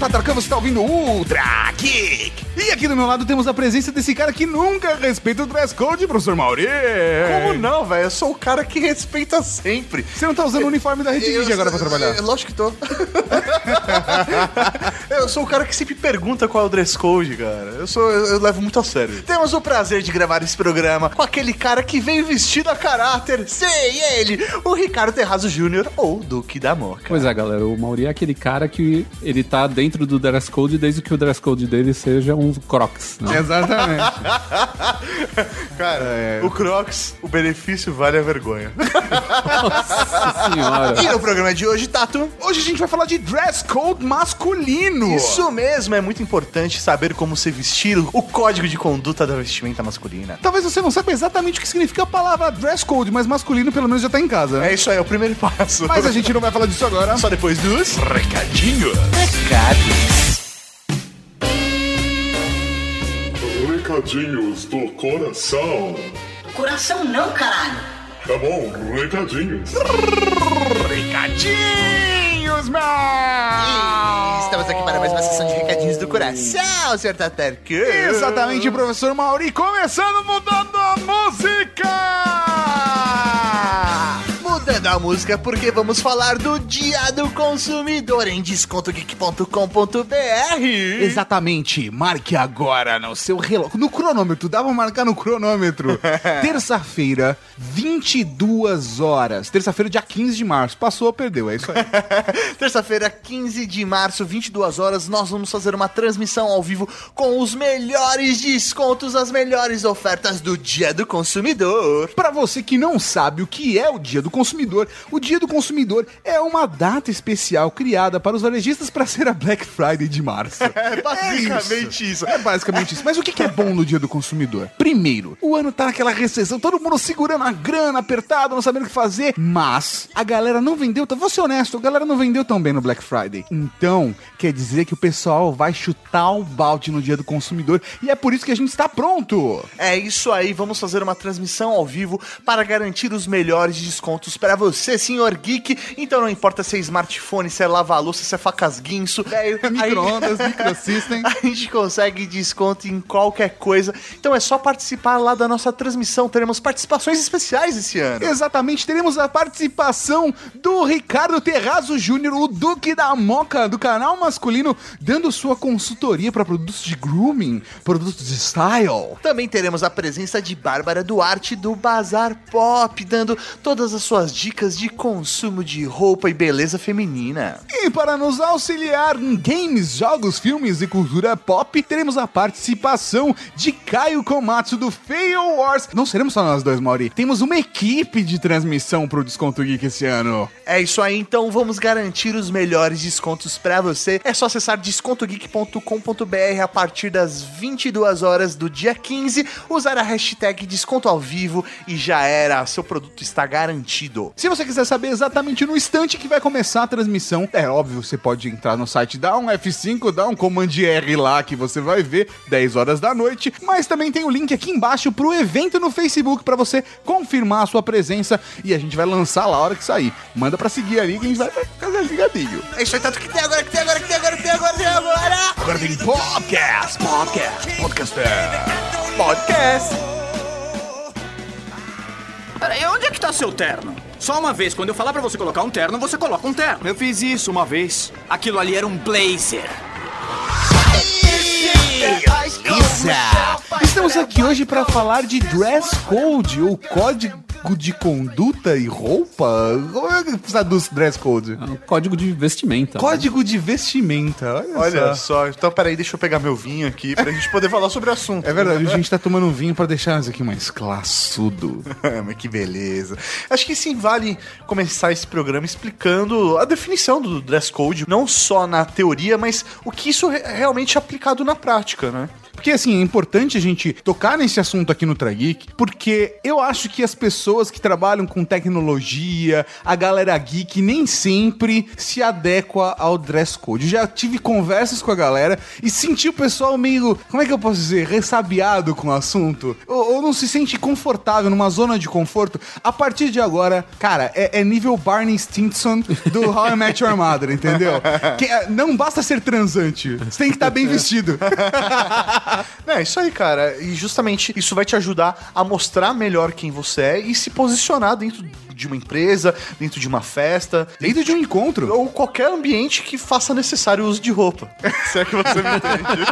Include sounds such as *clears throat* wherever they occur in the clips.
Tatarkan, você tá ouvindo Ultra Geek. E aqui do meu lado temos a presença desse cara que nunca respeita o dress code, professor Mauri. Como não, velho? Eu sou o cara que respeita sempre. Você não tá usando o uniforme da Rede Geek agora pra trabalhar? É, lógico que tô. *laughs* eu sou o cara que sempre pergunta qual é o dress code, cara. Eu, sou, eu, eu levo muito a sério. Temos o prazer de gravar esse programa com aquele cara que veio vestido a caráter. Sei, ele, o Ricardo Terrazo Júnior ou Duque da Moca. Pois é, galera, o Mauri é aquele cara que ele tá dentro do dress code desde que o dress code dele seja um crocs, né? Exatamente. *laughs* Cara, o Crocs, o benefício vale a vergonha. *laughs* Nossa senhora. E no programa de hoje, Tato, Hoje a gente vai falar de dress code masculino. Isso mesmo, é muito importante saber como se vestir, o código de conduta da vestimenta masculina. Talvez você não saiba exatamente o que significa a palavra dress code, mas masculino pelo menos já tá em casa. É isso aí, é o primeiro passo. Mas a gente não vai falar disso agora. Só depois dos recadinhos. recados. Recadinhos do coração. Coração não, caralho. Tá bom, recadinhos. Recadinhos, meu! Estamos aqui para mais uma sessão de recadinhos do coração, Sr. Tatarkan. Exatamente, professor Mauri, começando mudando a música! Mudando a música porque vamos falar do Dia do Consumidor em descontogeek.com.br. Exatamente, marque agora no seu relógio, no cronômetro, dá pra marcar no cronômetro. *laughs* Terça-feira, 22 horas. Terça-feira, dia 15 de março. Passou, perdeu, é isso aí. *laughs* Terça-feira, 15 de março, 22 horas, nós vamos fazer uma transmissão ao vivo com os melhores descontos, as melhores ofertas do Dia do Consumidor. Para você que não sabe o que é o Dia do Consumidor, o Dia do Consumidor é uma data especial criada para os varejistas para ser a Black Friday de março. *laughs* É basicamente isso. É basicamente isso. Mas o que que é bom no Dia do Consumidor? Primeiro, o ano tá naquela recessão, todo mundo segurando a grana, apertado, não sabendo o que fazer. Mas a galera não vendeu, tá? vou ser honesto, a galera não vendeu tão bem no Black Friday. Então, quer dizer que o pessoal vai chutar o balde no Dia do Consumidor e é por isso que a gente está pronto. É isso aí, vamos fazer uma transmissão ao vivo para garantir os melhores descontos para você, senhor geek. Então não importa se é smartphone, se é lava-louça, se é facas guinso, velho. Micro-ondas, *laughs* microsystem. A gente consegue desconto em qualquer coisa. Então é só participar lá da nossa transmissão. Teremos participações especiais esse ano. Exatamente, teremos a participação do Ricardo Terrazo Júnior, o Duque da Moca, do canal masculino, dando sua consultoria para produtos de grooming, produtos de style. Também teremos a presença de Bárbara Duarte do Bazar Pop, dando todas as suas dicas de consumo de roupa e beleza feminina. E para nos auxiliar em games, jogos, filmes e cultura pop, teremos a participação de Caio Komatsu do Fail Wars. Não seremos só nós dois, Mauri. Temos uma equipe de transmissão pro Desconto Geek esse ano. É isso aí, então vamos garantir os melhores descontos pra você. É só acessar descontogeek.com.br a partir das 22 horas do dia 15, usar a hashtag desconto ao vivo e já era, seu produto está garantido. Se você quiser saber exatamente no instante que vai começar a transmissão, é óbvio, você pode entrar no site, dá um F5, dá um Command R lá que você vai ver 10 horas da noite, mas também tem o link aqui embaixo pro evento no Facebook para você confirmar a sua presença e a gente vai lançar lá a hora que sair. Manda pra seguir ali que a gente vai ficar ligadinho. É isso aí, tanto que tem agora, que tem agora, que tem agora, que tem agora, que tem agora. Agora vem podcast, podcast, podcaster. Podcast. Peraí, onde é que tá seu terno? Só uma vez, quando eu falar pra você colocar um terno, você coloca um terno. Eu fiz isso uma vez. Aquilo ali era um blazer. Estamos aqui hoje para falar de dress code, ou código de conduta e roupa. Como é que precisa dos dress code? É um código de vestimenta. né? Código de vestimenta, olha, Olha só. só, então peraí, deixa eu pegar meu vinho aqui pra gente poder falar sobre o assunto. É verdade, a gente tá tomando um vinho pra deixar isso aqui mais classudo. *laughs* Mas que beleza. Acho que sim, vale começar esse programa explicando a definição do dress code, não só na teoria, mas o que isso é realmente aplicado na prática, né? Porque, assim, é importante a gente tocar nesse assunto aqui no Trageek, porque eu acho que as pessoas que trabalham com tecnologia, a galera geek, nem sempre se adequa ao dress code. Já tive conversas com a galera e senti o pessoal meio, como é que eu posso dizer, ressabiado com o assunto. Ou, ou não se sente confortável, numa zona de conforto. A partir de agora, cara, é, é nível Barney Stinson do How I Met Your Mother, entendeu? Que, é, não basta ser transante, você tem que estar bem vestido. *laughs* *laughs* É isso aí, cara. E justamente isso vai te ajudar a mostrar melhor quem você é e se posicionar dentro de uma empresa, dentro de uma festa, Dentro de um encontro. ou qualquer ambiente que faça necessário o uso de roupa. *laughs* Se é que você me entende.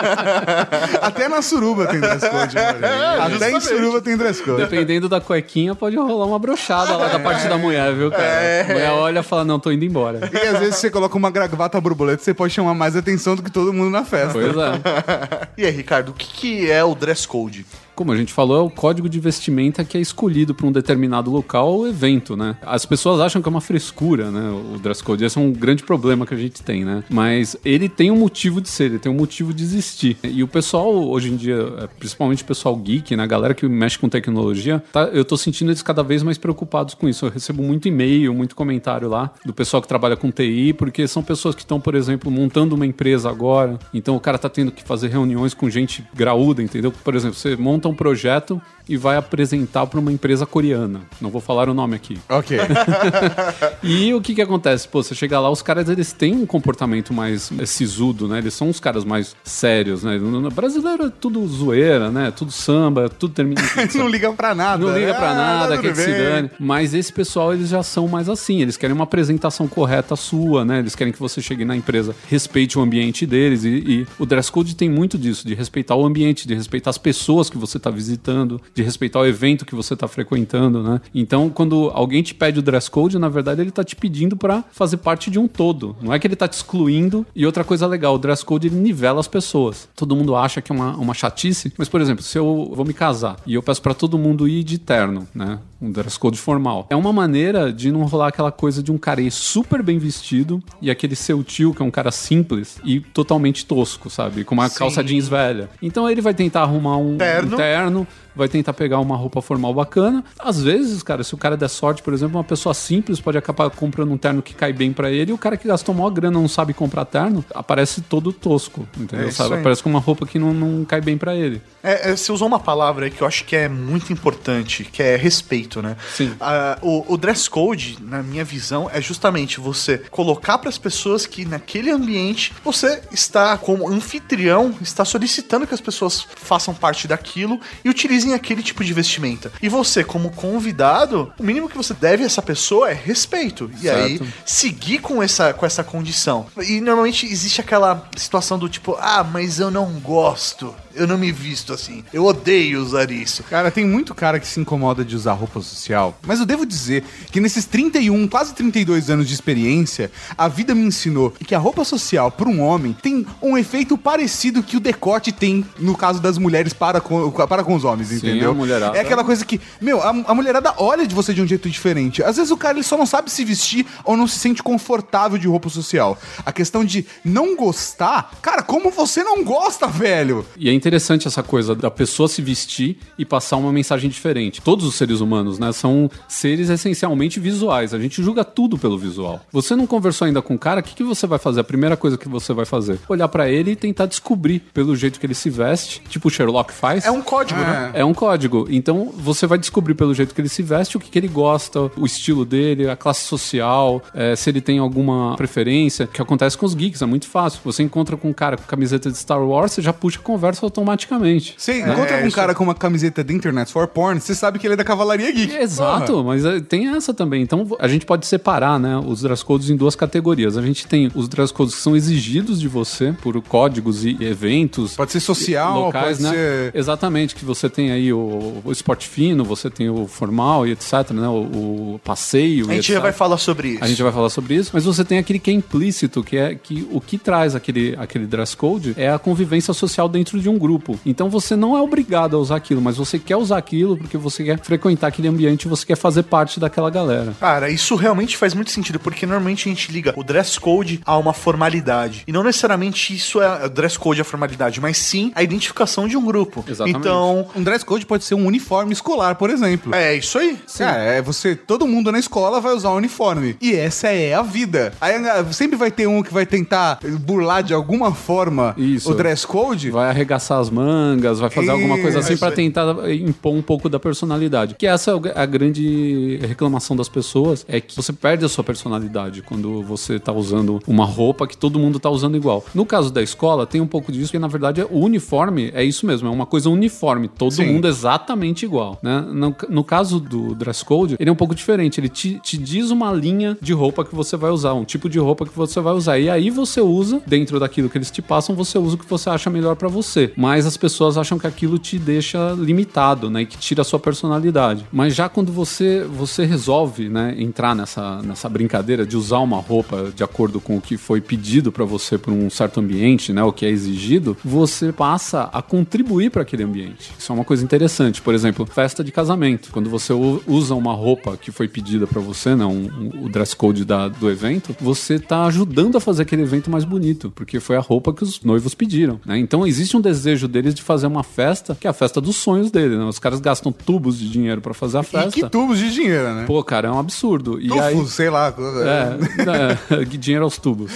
*laughs* Até na suruba tem dress code. mano. Até em suruba tem dress code. Dependendo da cuequinha, pode rolar uma brochada lá da parte da mulher, viu, cara? A mulher olha e fala, não, tô indo embora. E às vezes você coloca uma gravata borboleta, você pode chamar mais atenção do que todo mundo na festa. Pois é. *laughs* E aí, Ricardo, o que, que é o dress code? Como a gente falou, é o código de vestimenta que é escolhido para um determinado local ou evento, né? As pessoas acham que é uma frescura, né? O dress code. Esse é um grande problema que a gente tem, né? Mas ele tem um motivo de ser, ele tem um motivo de existir. E o pessoal, hoje em dia, é, principalmente o pessoal geek, né? A galera que mexe com tecnologia, tá, eu tô sentindo eles cada vez mais preocupados com isso. Eu recebo muito e-mail, muito comentário lá do pessoal que trabalha com TI, porque são pessoas que estão, por exemplo, montando uma empresa agora. Então o cara tá tendo que fazer reuniões com gente graúda, entendeu? Por exemplo, você monta um projeto e vai apresentar para uma empresa coreana. Não vou falar o nome aqui. Ok. *laughs* E o que que acontece? Pô, você chega lá, os caras eles têm um comportamento mais sisudo, né? Eles são os caras mais sérios, né? No- brasileiro é tudo zoeira, né? Tudo samba, tudo termina *laughs* não liga pra nada. Não liga pra Ah, nada, quer que se dane. Mas esse pessoal, eles já são mais assim. Eles querem uma apresentação correta sua, né? Eles querem que você chegue na empresa, respeite o ambiente deles. E, e o dress code tem muito disso, de respeitar o ambiente, de respeitar as pessoas que você tá visitando, de respeitar o evento que você tá frequentando, né? Então, quando alguém te pede o dress code, na verdade, ele tá te pedindo pra fazer parte de um todo. Não é que ele tá te excluindo. E outra coisa legal, o dress code, ele nivela as pessoas. Todo mundo acha que é uma, uma chatice, mas, por exemplo, se eu vou me casar e eu peço pra todo mundo ir de terno, né? Um dress code formal. É uma maneira de não rolar aquela coisa de um cara ir super bem vestido e aquele seu tio, que é um cara simples e totalmente tosco, sabe? Com uma calça jeans velha. Então ele vai tentar arrumar um Terno. um terno vai tentar pegar uma roupa formal bacana. Às vezes, cara, se o cara der sorte, por exemplo, uma pessoa simples pode acabar comprando um terno que cai bem pra ele e o cara que gastou maior grana não sabe comprar terno, aparece todo tosco, entendeu? É sabe? aí. Aparece com uma roupa que não, não cai bem pra ele. É, é, você usou uma palavra aí que eu acho que é muito importante, que é respeito, né? Sim. Ah, o, o dress code, na minha visão, é justamente você colocar para as pessoas que naquele ambiente você está, como anfitrião, está solicitando que as pessoas façam parte daquilo e utilizem aquele tipo de vestimenta. E você, como convidado, o mínimo que você deve a essa pessoa é respeito. E aí, Certo. seguir com essa, com essa condição. E normalmente existe aquela situação do tipo, ah, mas eu não gosto, eu não me visto assim, eu odeio usar isso. Cara, tem muito cara que se incomoda de usar roupa social, mas eu devo dizer que nesses 31, quase 32 anos de experiência, a vida me ensinou que a roupa social para um homem tem um efeito parecido que o decote tem no caso das mulheres para com, para com os homens, entendeu? a mulherada. É aquela coisa que, meu, a, a mulherada olha de você de um jeito diferente. Às vezes o cara ele só não sabe se vestir ou não se sente confortável de roupa social. A questão de não gostar, cara, como você não gosta, velho? E é interessante essa coisa da pessoa se vestir e passar uma mensagem diferente. Todos os seres humanos, né, são seres essencialmente visuais. A gente julga tudo pelo visual. Você não conversou ainda com o cara, o que, que você vai fazer? A primeira coisa que você vai fazer? Olhar pra ele e tentar descobrir pelo jeito que ele se veste, tipo o Sherlock faz. É um código, né? É um código. Então você vai descobrir pelo jeito que ele se veste o que, que ele gosta, o estilo dele, a classe social, é, se ele tem alguma preferência. O que acontece com os geeks, é muito fácil. Você encontra com um cara com camiseta de Star Wars, você já puxa a conversa automaticamente. Você encontra com um cara com uma camiseta de Internet for Porn, você sabe que ele é da Cavalaria Geek. Exato, mas é, tem essa também. Então a gente pode separar né, os dress codes em duas categorias. A gente tem os dress codes que são exigidos de você por códigos e eventos. Pode ser social, locais, pode né? ser- Exatamente, que você tem aí o, o esporte fino, você tem o formal e etc, né? O, o passeio A e gente já etc. vai falar sobre isso. A gente vai falar sobre isso, mas você tem aquele que é implícito, que é que o que traz aquele, aquele dress code é a convivência social dentro de um grupo. Então você não é obrigado a usar aquilo, mas você quer usar aquilo porque você quer frequentar aquele ambiente, você quer fazer parte daquela galera. Cara, isso realmente faz muito sentido, porque normalmente a gente liga o dress code a uma formalidade. E não necessariamente isso é o dress code a formalidade, mas sim a identificação de um grupo. Exatamente. Então, Um dress code pode ser um uniforme escolar, por exemplo. é isso aí. É, é você, todo mundo na escola vai usar um uniforme. E essa é a vida. Aí ah, sempre vai ter um que vai tentar burlar de alguma forma Isso. o dress code. Vai arregaçar as mangas, vai fazer alguma coisa assim aí. tentar impor um pouco da personalidade. Que essa é a grande reclamação das pessoas, é que você perde a sua personalidade quando você tá usando uma roupa que todo mundo tá usando igual. No caso da escola, tem um pouco disso, porque na verdade o uniforme é isso mesmo, é uma coisa uniforme, todo Sim. mundo exatamente igual, né? No, no caso do dress code, ele é um pouco diferente, ele te, te diz uma linha de roupa que você vai usar, um tipo de roupa que você vai usar, e aí você usa, dentro daquilo que eles te passam, você usa o que você acha melhor pra você. Mas as pessoas acham que aquilo te deixa limitado, né? E que tira a sua personalidade. Mas já quando você, você resolve, né, entrar nessa, nessa brincadeira de usar uma roupa de acordo com o que foi pedido pra você por um certo ambiente, né? O que é exigido, você passa a contribuir para aquele ambiente. Isso é uma coisa interessante. Por exemplo, festa de casamento. Quando você usa uma roupa que foi pedida pra você, né? Um, um- o dress code da- do evento, você tá ajudando a fazer aquele evento mais bonito, porque foi a roupa que os noivos pediram, né? Então existe um desejo deles de fazer uma festa, que é a festa dos sonhos deles, né? Os caras gastam tubos de dinheiro pra fazer a E festa. que tubos de dinheiro, né? Pô, cara, é um absurdo. E Tufos, aí, sei lá. é, é, *laughs* dinheiro aos tubos.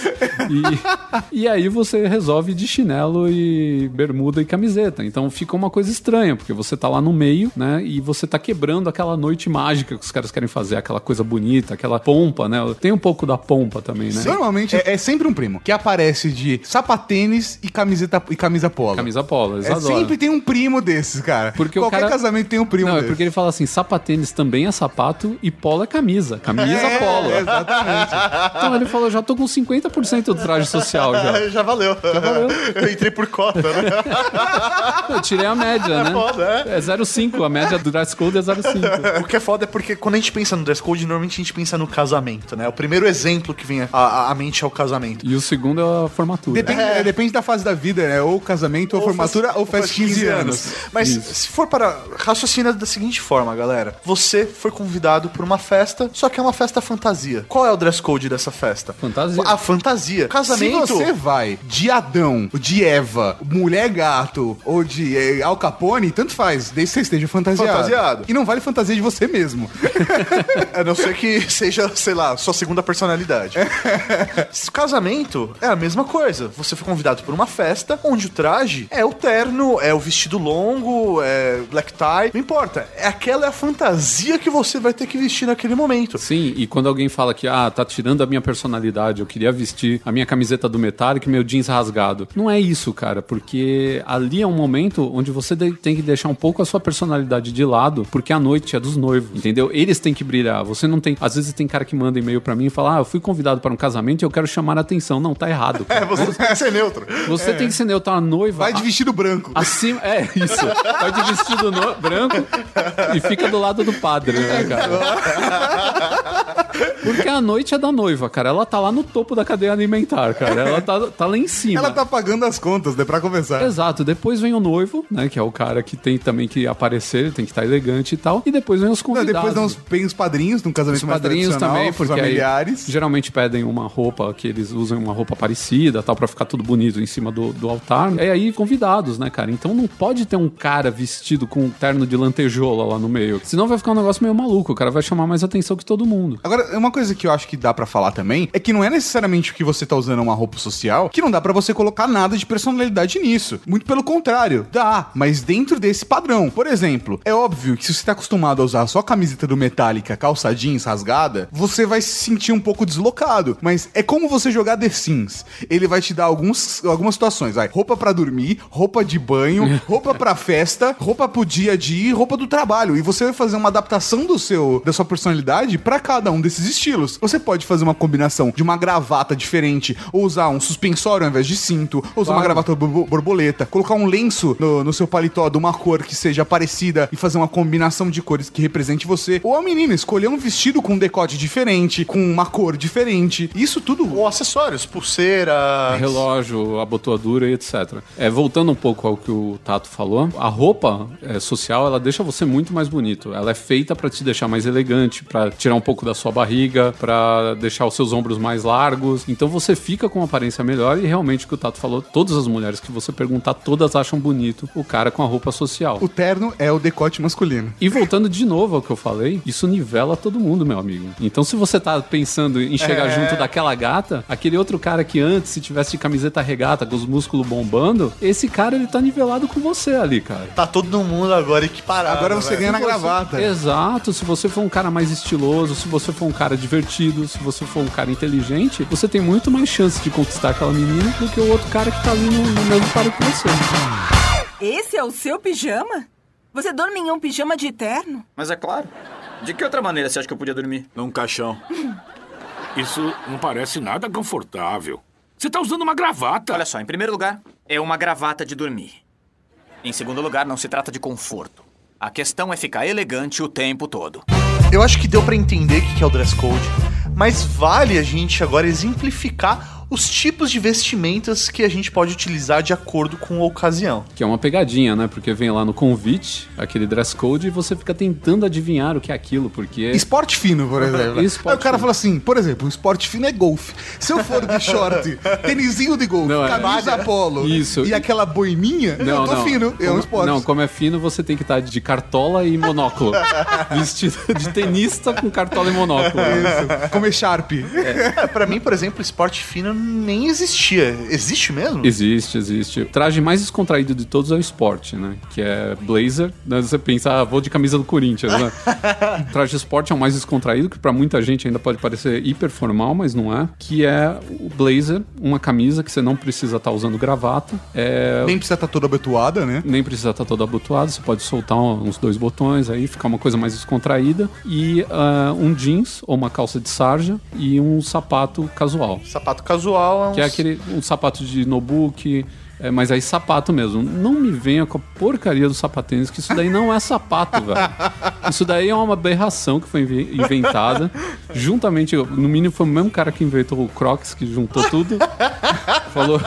E, e aí você resolve de chinelo e bermuda e camiseta. Então fica uma coisa estranha, porque você tá lá no meio, né? E você tá quebrando aquela noite mágica que os caras querem fazer, aquela coisa bonita, aquela pompa, né? Tem um pouco da pompa também, né? Normalmente é, é sempre um primo que aparece de sapatênis e camiseta e camisa polo. Camisa polo, eles É adoram. sempre tem um primo desses, cara. Porque o Qualquer cara- casamento tem um primo Não, é desse. porque ele fala assim: sapatênis também é sapato e polo é camisa. Camisa É, polo. Exatamente. Então ele falou: já tô com 50% do traje social já. *laughs* Já valeu. valeu. Eu entrei por cota, né? *laughs* Eu tirei a média, né? foda, É 0,5. A média do dress code é 0,5. *laughs* O que é foda é porque quando a gente pensa no dress code, normalmente a gente pensa no casamento, né? O primeiro exemplo que vem à, mente é o casamento. E o segundo é a formatura. Depende, é, depende da fase da vida, né? Ou casamento, ou, formatura, faz- ou faz 15 anos. Mas se for para raciocina da seguinte forma, galera. Você foi convidado por uma festa, só que é uma festa fantasia. Qual é o dress code dessa festa? Fantasia. A fantasia. Casamento. Se você vai de Adão, de Eva, mulher gato ou de eh, Al Capone, tanto faz, desde que você esteja fantasiado. Fantasiado. E não vale fantasia de você mesmo. *laughs* A não ser que seja, sei lá, sua segunda personalidade. *laughs* Casamento é a mesma coisa. Você foi convidado por uma festa onde o traje é o terno, é o vestido longo, é black tie, não importa. É aquela é a fantasia que você vai ter que vestir naquele momento. Sim, e quando alguém fala que, ah, tá tirando a minha personalidade, eu queria vestir a minha camiseta do Metallica e meu jeans rasgado. Não é isso, cara, porque ali é um momento onde você tem que deixar um pouco a sua personalidade de lado, porque a noite é dos noivos, entendeu? Eles têm que brilhar. Você não tem. Às vezes tem cara que manda e-mail pra mim e fala, ah, eu fui convidado para um casamento e eu quero chamar a atenção. Não, tá errado. *laughs* É, cara. você tem que ser neutro. Você tem que ser neutro, a noiva. Vai de vestido branco. Acima, é *laughs* isso. Vai de vestido no- branco e fica do lado do padre, né, cara? Porque a noite é da noiva, cara. Ela tá lá no topo da cadeia alimentar, cara. Ela tá, tá lá em *laughs* cima. Ela tá pagando as contas, né? Pra começar. Exato, depois vem o noivo, né? Que é o cara que tem também que aparecer, tem que estar elegante e tal. E depois vem os Não, convidados. depois dão os, vem os padrinhos num casamento Os mais padrinhos tradicional, também, os porque aí familiares. geralmente pedem uma roupa que eles usam uma roupa parecida, tal, pra ficar tudo bonito em cima do, do altar. E aí convidados, né, cara? Então não pode ter um cara vestido com um terno de lantejola lá no meio. Senão vai ficar um negócio meio maluco. O cara vai chamar mais atenção que todo mundo. Agora, uma coisa que eu acho que dá pra falar também é que não é necessariamente que você tá usando uma roupa social que não dá pra você colocar nada de personalidade nisso. Muito pelo contrário, dá, mas dentro desse padrão. Por exemplo, é óbvio que se você tá acostumado a usar só a camiseta do Metallica, calça jeans rasgada, você vai se sentir um pouco deslocado. Mas é como você jogar The Sims. Ele vai te dar alguns, algumas situações. Vai, roupa pra dormir, roupa de banho, *laughs* roupa pra festa, roupa pro dia a dia e roupa do trabalho. E você vai fazer uma adaptação do seu, da sua personalidade pra cada um desses desses estilos. Você pode fazer uma combinação de uma gravata diferente, ou usar um suspensório ao invés de cinto, ou usar uma gravata bo- borboleta, colocar um lenço no, no seu paletó de uma cor que seja parecida e fazer uma combinação de cores que represente você. Ou a menina escolher um vestido com um decote diferente, com uma cor diferente. Isso tudo Ou acessórios, pulseira. relógio, abotoadura e etc. É, voltando um pouco ao que o Tato falou, a roupa é, social ela deixa você muito mais bonito. Ela é feita pra te deixar mais elegante, pra tirar um pouco da sua barriga, pra deixar os seus ombros mais largos. Então você fica com uma aparência melhor e realmente o que o Tato falou, todas as mulheres que você perguntar, todas acham bonito o cara com a roupa social. O terno é o decote masculino. E voltando de novo ao que eu falei, isso nivela todo mundo, meu amigo. Então, se você tá pensando em chegar É. junto daquela gata, aquele outro cara que antes, se tivesse de camiseta regata, com os músculos bombando, esse cara ele tá nivelado com você ali, cara. Tá todo mundo agora equiparado. Agora você velho. ganha na gravata. Exato. Se você for um cara mais estiloso, se você for um cara divertido, se você for um cara inteligente, você tem muito mais chance de conquistar aquela menina do que o outro cara que tá ali no, no mesmo paro que você. Esse é o seu pijama? Você dorme em um pijama de terno? Mas é claro. De que outra maneira você acha que eu podia dormir? Num caixão. Isso não parece nada confortável. Você tá usando uma gravata. Olha só, em primeiro lugar, é uma gravata de dormir. Em segundo lugar, não se trata de conforto. A questão é ficar elegante o tempo todo. Eu acho que deu pra entender o que é o dress code, mas vale a gente agora exemplificar os tipos de vestimentas que a gente pode utilizar de acordo com a ocasião. Que é uma pegadinha, né? Porque vem lá no convite, aquele dress code, e você fica tentando adivinhar o que é aquilo, porque. Esporte fino, por exemplo. Esporte Aí o cara fino. fala assim, por exemplo, o esporte fino é golfe. Se eu for de short, *laughs* tênisinho de golfe, Não, é- camisa polo Isso. e aquela boininha, eu tô fino, é um Como- esporte. Não, como é fino, você tem que estar de cartola e monóculo. *laughs* Vestido de tenista com cartola e monóculo. Isso. Comer Sharp. É, pra mim, por exemplo, esporte fino nem existia. Existe mesmo? Existe, existe. O traje mais descontraído de todos é o esporte, né? Que é blazer. Né? Você pensa, ah, vou de camisa do Corinthians, né? *laughs* o traje esporte é o mais descontraído, que pra muita gente ainda pode parecer hiper formal, mas não é. Que é o blazer, uma camisa que você não precisa estar usando gravata. É, Nem precisa estar toda abotoada, né? nem precisa estar todo abotoado, você pode soltar uns dois botões aí, ficar uma coisa mais descontraída. E ah, um jeans ou uma calça de sarja e um sapato casual. Sapato casual é um. Que é aquele um sapato de notebook, é, mas aí sapato mesmo. Não me venha com a porcaria do sapatênis, que isso daí não é sapato, velho. Isso daí é uma aberração que foi inve- inventada. Juntamente, no mínimo foi o mesmo cara que inventou o Crocs, que juntou tudo. Falou,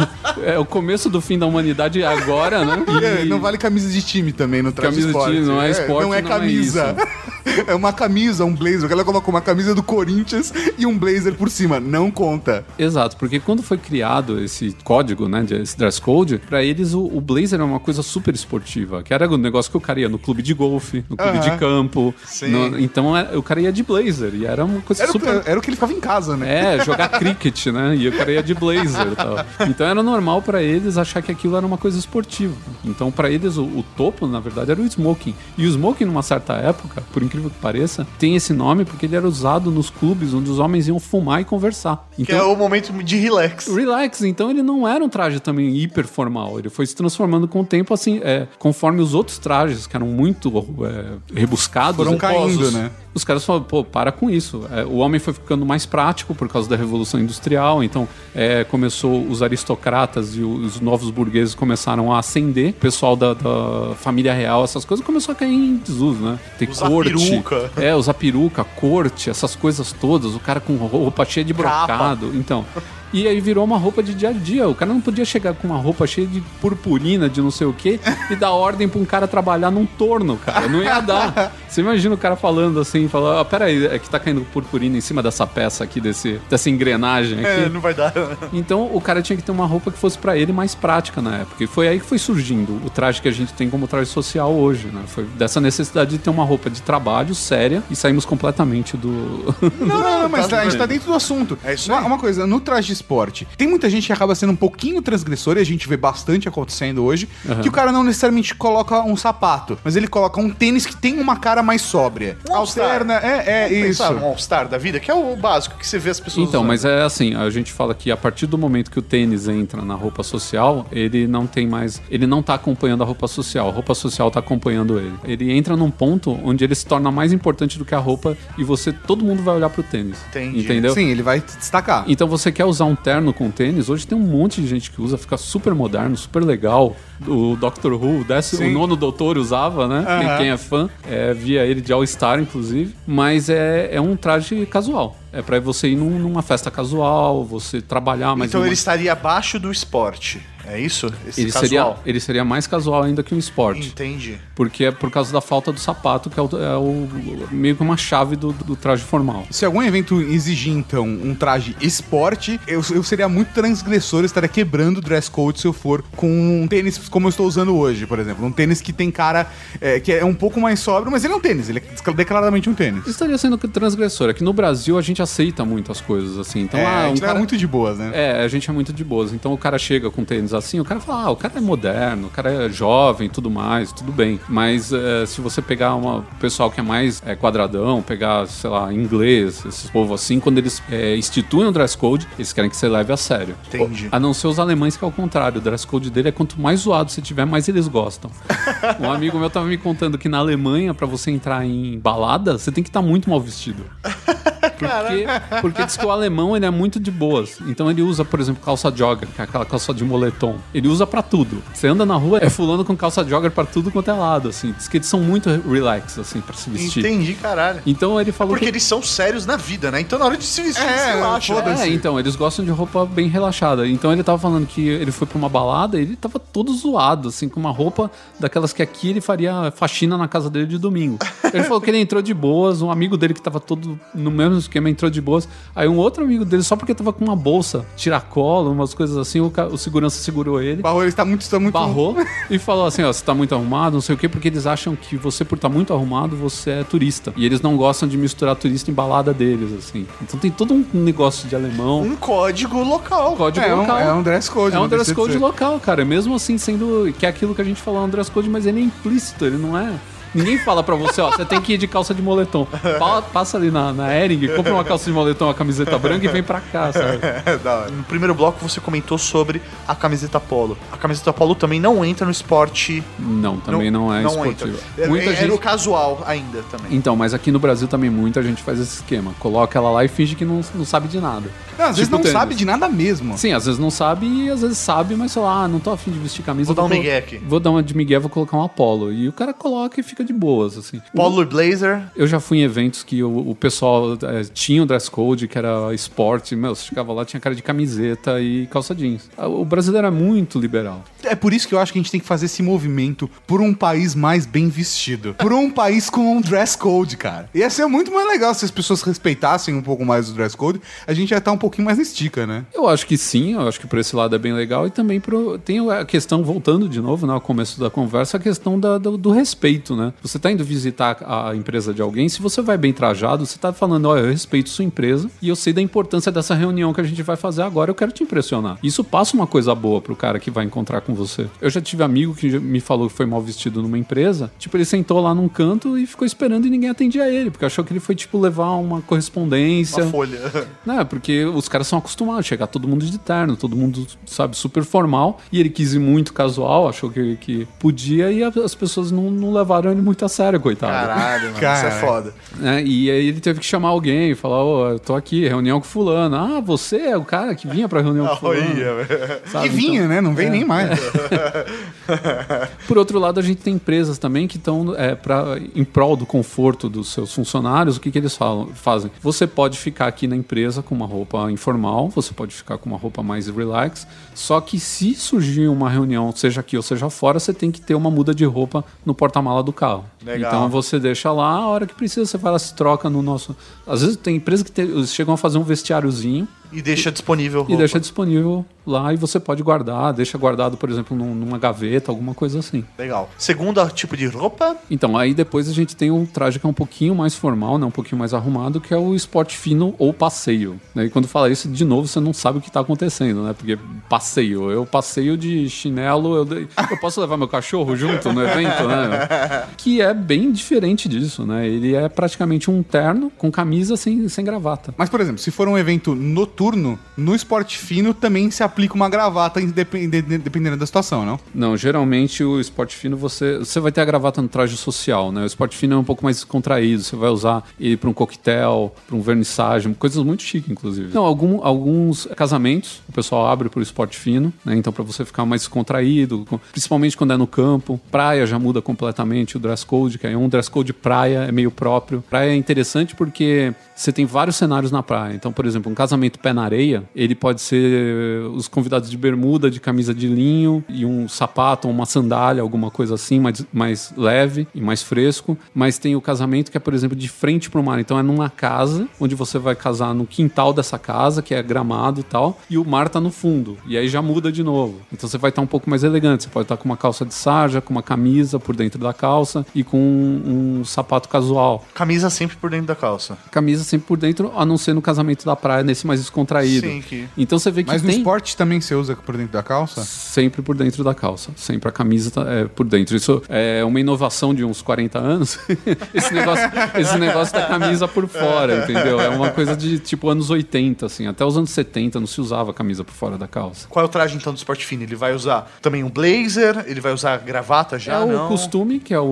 é o começo do fim da humanidade agora, né? É, não vale camisa de time também no traje Camisa de esporte. time, não é esporte, Não é não é camisa. *laughs* É, uma camisa, um blazer. Ela colocou uma camisa do Corinthians e um blazer por cima. Não conta. Exato, porque quando foi criado esse código, né, de- esse dress code, pra eles o, o blazer era uma coisa super esportiva, que era o negócio que o cara ia no clube de golfe, no clube de campo. No- então é- o cara ia de blazer e era uma coisa Era, super. o, era o que ele ficava em casa, né? É, jogar cricket, né? E o cara ia de blazer e tal. Então era normal pra eles achar que aquilo era uma coisa esportiva. Então pra eles o, o topo, na verdade, era o smoking. E o smoking, numa certa época, por incrível que pareça, tem esse nome porque ele era usado nos clubes onde os homens iam fumar e conversar. Que Então, é o momento de relax. Relax, então ele não era um traje também hiper formal. Ele foi se transformando com o tempo, assim, é, conforme os outros trajes, que eram muito é, rebuscados. Foram e caindo, né? Os caras falaram, pô, para com isso. É, o homem foi ficando mais prático por causa da Revolução Industrial, então é, começou os aristocratas e os novos burgueses começaram a ascender. O pessoal da, da família real, essas coisas, começou a cair em desuso, né? Ter Usar corte. peruca. *laughs* É, usar peruca, corte, essas coisas todas. O cara com roupa cheia de brocado. Então. E aí virou uma roupa de dia a dia. O cara não podia chegar com uma roupa cheia de purpurina, de não sei o quê, e dar ordem pra um cara trabalhar num torno, cara. Não ia dar. Você imagina o cara falando assim, falando, ah, peraí, é que tá caindo purpurina em cima dessa peça aqui, desse, dessa engrenagem aqui. É, não vai dar. Então o cara tinha que ter uma roupa que fosse pra ele mais prática na época. E foi aí que foi surgindo o traje que a gente tem como traje social hoje, né? Foi dessa necessidade de ter uma roupa de trabalho séria e saímos completamente do. Não, não, não, mas tá a gente tá dentro do assunto. É isso uma, aí. uma coisa, no traje esporte. Tem muita gente que acaba sendo um pouquinho transgressor, e a gente vê bastante acontecendo hoje, que o cara não necessariamente coloca um sapato, mas ele coloca um tênis que tem uma cara mais sóbria. Um All-Star. Alterna, é, é isso. Pensar um All-Star da vida, que é o básico que você vê as pessoas Então, usando. mas é assim, a gente fala que a partir do momento que o tênis entra na roupa social, ele não tem mais, ele não tá acompanhando a roupa social, a roupa social tá acompanhando ele. Ele entra num ponto onde ele se torna mais importante do que a roupa e você, todo mundo vai olhar pro tênis. Entendi. Entendeu? Sim, ele vai destacar. Então você quer usar um terno com tênis? Hoje tem um monte de gente que usa, fica super moderno, super legal. O Doctor Who, o, décimo, o nono doutor usava, né? Aham. Quem é fã, é, via ele de All-Star, inclusive. Mas é, é um traje casual. É pra você ir num- numa festa casual, você trabalhar mais Então numa- ele estaria abaixo do esporte. É isso? Esse ele casual. seria, ele seria mais casual ainda que um esporte. Entendi. Porque é por causa da falta do sapato, que é, o, é o- meio que uma chave do, do traje formal. Se algum evento exigir, então, um traje esporte, eu, eu seria muito transgressor, eu estaria quebrando o dress code se eu for com um tênis como eu estou usando hoje, por exemplo. Um tênis que tem cara é, que é um pouco mais sóbrio, mas ele é um tênis, ele é declaradamente um tênis. Estaria sendo transgressor. Aqui no Brasil a gente aceita muitas coisas assim. Então, é, ah, a um gente cara... tá muito de boas, né? É, a gente é muito de boas. Então o cara chega com tênis assim, o cara fala, ah, o cara é moderno, o cara é jovem, tudo mais, tudo bem. Mas é, se você pegar uma pessoal que é mais é, quadradão, pegar, sei lá, inglês, esses povos assim, quando eles é, instituem o dress code, eles querem que você leve a sério. Entendi. A não ser os alemães, que é o contrário. O dress code dele é quanto mais zoado você tiver, mais eles gostam. *laughs* um amigo meu tava me contando que na Alemanha, pra você entrar em balada, você tem que estar muito mal vestido. *laughs* Porque, porque diz que o alemão ele é muito de boas. Então ele usa, por exemplo, calça jogger, que é aquela calça de moletom. Ele usa pra tudo. Você anda na rua, é fulano com calça jogger pra tudo quanto é lado, assim. Diz que eles são muito relax, assim, pra se vestir. Entendi, caralho. Então ele falou Porque que... eles são sérios na vida, né? Então na hora de se vestir, É, relaxa. né? É, então, eles gostam de roupa bem relaxada. Então ele tava falando que ele foi pra uma balada e ele tava todo zoado, assim, com uma roupa daquelas que aqui ele faria faxina na casa dele de domingo. Ele falou que ele entrou de boas, um amigo dele que tava todo no mesmo esquema entrou de boas. Aí um outro amigo dele, só porque tava com uma bolsa, tiracolo, umas coisas assim, o, ca- o segurança segurou ele. Barro, ele está muito, está muito... Barrou *laughs* e falou assim: ó, você tá muito arrumado, não sei o quê, porque eles acham que você, por estar muito arrumado, você é turista. E eles não gostam de misturar turista em balada deles, assim. Então tem todo um negócio de alemão. Um código local. Código É um, local. é um dress code. É um dress code local, cara. Mesmo assim, sendo que é aquilo que a gente falou, é um dress code, mas ele é implícito, ele não é. Ninguém fala pra você, ó, você tem que ir de calça de moletom. Pa- Passa ali na, na Ering, compra uma calça de moletom, uma camiseta branca e vem pra cá, sabe? É *laughs* da hora. No primeiro bloco você comentou sobre a camiseta polo. A camiseta polo também não entra no esporte. Não, também não, é esportivo. entra. Muita é, é gente... no casual ainda também. Então, mas aqui no Brasil também muita gente faz esse esquema. Coloca ela lá e finge que não, não sabe de nada. Não, às vezes Tipo não tênis. sabe de nada mesmo. Sim, às vezes não sabe e às vezes sabe, mas sei lá, ah, não tô afim de vestir camisa. Vou dar um colo- migué aqui. Vou dar uma de migué, vou colocar um Apollo. E o cara coloca e fica de boas, assim. Polo e blazer. Eu já fui em eventos que o, o pessoal eh, tinha o dress code, que era esporte. Meu, você chegava lá, tinha cara de camiseta e calça jeans. Ah, O brasileiro é muito liberal. É por isso que eu acho que a gente tem que fazer esse movimento por um país mais bem vestido. Por um país com um dress code, cara. Ia ser muito mais legal se as pessoas respeitassem um pouco mais o dress code. A gente ia estar um pouquinho mais estica, né? Eu acho que sim, eu acho que por esse lado é bem legal. E também pro, tem a questão, voltando de novo né, ao começo da conversa, a questão da- do, do respeito, né? Você tá indo visitar a empresa de alguém, se você vai bem trajado, você tá falando, olha, eu respeito sua empresa e eu sei da importância dessa reunião que a gente vai fazer agora, eu quero te impressionar. Isso passa uma coisa boa pro cara que vai encontrar com você. Eu já tive amigo que me falou que foi mal vestido numa empresa, tipo, ele sentou lá num canto e ficou esperando e ninguém atendia ele, porque achou que ele foi, tipo, levar uma correspondência. Uma folha. *laughs* Não, é porque os caras são acostumados a chegar todo mundo de terno, todo mundo, sabe, super formal. E ele quis ir muito casual, achou que, que podia, e as pessoas não, não levaram ele muito a sério, coitado. Caralho, mano. Isso Cara. é foda. É, e aí ele teve que chamar alguém e falar: Ô, eu tô aqui, reunião com fulano. Ah, você é o cara que vinha pra reunião *laughs* com fulano. Sabe? que vinha, Então- né? Não vem nem mais. *laughs* Por outro lado, a gente tem empresas também que estão é, em prol do conforto dos seus funcionários. O que, que eles falam, fazem? Você pode ficar aqui na empresa com uma roupa informal, você pode ficar com uma roupa mais relax. Só que se surgir uma reunião, seja aqui ou seja fora, você tem que ter uma muda de roupa no porta-mala do carro. Legal. Então você deixa lá, a hora que precisa, você vai lá, se troca no nosso. Às vezes tem empresa que eles chegam a fazer um vestiáriozinho E deixa disponível e roupa. deixa disponível lá e você pode guardar, deixa guardado, por exemplo, num- numa gaveta, alguma coisa assim. Legal. Segundo tipo de roupa, Então, aí depois a gente tem um traje que é um pouquinho mais formal, né? Um pouquinho mais arrumado, que é o esporte fino ou passeio. Né? E quando fala isso, de novo, você não sabe o que tá acontecendo, né? Porque passeio, eu passeio de chinelo, eu, eu posso levar meu cachorro junto no evento, né? *laughs* Que é bem diferente disso, né? Ele é praticamente um terno com camisa sem, sem gravata. Mas, por exemplo, se for um evento noturno, no esporte fino também se aplica uma gravata, dependendo da situação, não? Não, geralmente o esporte fino você, você vai ter a gravata no traje social, né? O esporte fino é um pouco mais contraído, você vai usar ele para um coquetel, para um vernissagem, coisas muito chiques, inclusive. Não, algum- alguns casamentos o pessoal abre para o esporte fino, né? Então para você ficar mais contraído, principalmente quando é no campo. Praia já muda completamente o dress code, que é um dress code praia, é meio próprio. Praia é interessante porque você tem vários cenários na praia. Então, por exemplo, um casamento pé na areia, ele pode ser os convidados de bermuda, de camisa de linho e um sapato ou uma sandália, alguma coisa assim, mais, mais leve e mais fresco. Mas tem o casamento que é, por exemplo, de frente para o mar. Então é numa casa, onde você vai casar no quintal dessa casa, que é gramado e tal, e o mar tá no fundo. E aí já muda de novo. Então você vai estar um pouco mais elegante. Você pode estar com uma calça de sarja, com uma camisa por dentro da calça e com um, um sapato casual. camisa sempre por dentro da calça. Camisa sempre por dentro, a não ser no casamento da praia, nesse mais descontraído. Sim, que- Então você vê que Mas no tem esporte também você usa por dentro da calça? sempre por dentro da calça. Sempre a camisa tá, é, por dentro. Isso é uma inovação de uns 40 anos. *laughs* esse, negócio, esse negócio da camisa por fora, entendeu? É uma coisa de tipo anos 80, assim. Até os anos 70 não se usava camisa por fora da calça. Qual é o traje então do esporte fino? Ele vai usar também um blazer, ele vai usar gravata já? é o não? costume, que é o,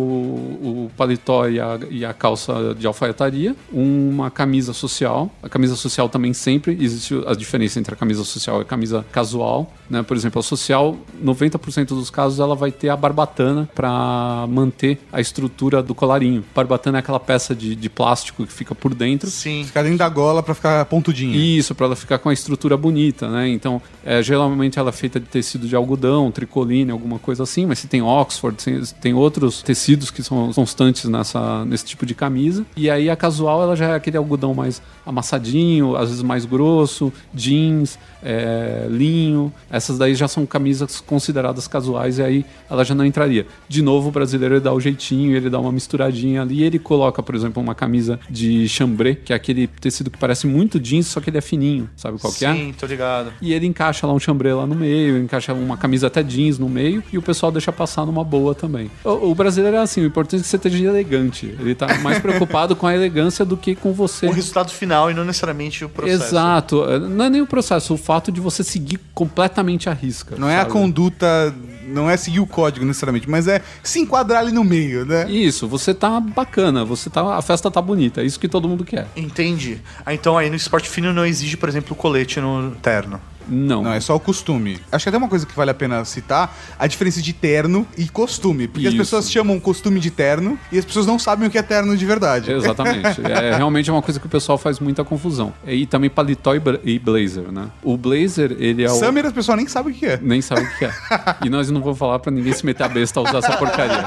o paletó e a, e a calça de alfaiataria, uma camisa social. A camisa social também sempre existe a diferença entre a camisa social e a camisa casual. Né? Por exemplo, a social, 90% dos casos, ela vai ter a barbatana para manter a estrutura do colarinho. Barbatana é aquela peça de, de plástico que fica por dentro. Sim. Ficar dentro da gola pra ficar pontudinha. Isso, para ela ficar com a estrutura bonita, né? Então, é, geralmente ela é feita de tecido de algodão, tricoline, alguma coisa assim, mas se tem Oxford, tem, tem outros tecidos que são constantes nessa, nesse tipo de camisa. E aí a casual, ela já é aquele algodão mais amassadinho, às vezes mais grosso, jeans, é, linho. Essas daí já são camisas consideradas casuais e aí ela já não entraria. De novo, o brasileiro ele dá o jeitinho, ele dá uma misturadinha ali, ele coloca, por exemplo, uma camisa de chambré, que é aquele tecido que parece muito jeans, só que ele é fininho, sabe qual que é? Sim, tô ligado. E ele encaixa lá um chambré lá no meio, encaixa uma camisa até jeans no meio e o pessoal deixa passar numa boa também. O, o brasileiro é assim, o importante é que você esteja elegante. Ele tá mais preocupado com a elegância do que com você. O resultado final e não necessariamente o processo. Exato. Não é nem o processo, o fato de você seguir completamente a risca. Não é a sabe? conduta, não é seguir o código necessariamente, mas é se enquadrar ali no meio, né? Isso, você tá bacana, você tá, a festa tá bonita, é isso que todo mundo quer. Entendi. Ah, então aí no esporte fino não exige, por exemplo, o colete no terno. Não. Não, é só o costume. Acho que até uma coisa que vale a pena citar, a diferença de terno e costume. Porque Isso. as pessoas chamam costume de terno e as pessoas não sabem o que é terno de verdade. Exatamente. *laughs* É realmente é uma coisa que o pessoal faz muita confusão. E também paletó e blazer, né? O blazer, ele é o. Summer as pessoas nem sabem o que é. Nem sabe o que é. *laughs* E nós não vamos falar pra ninguém se meter a besta a usar essa porcaria.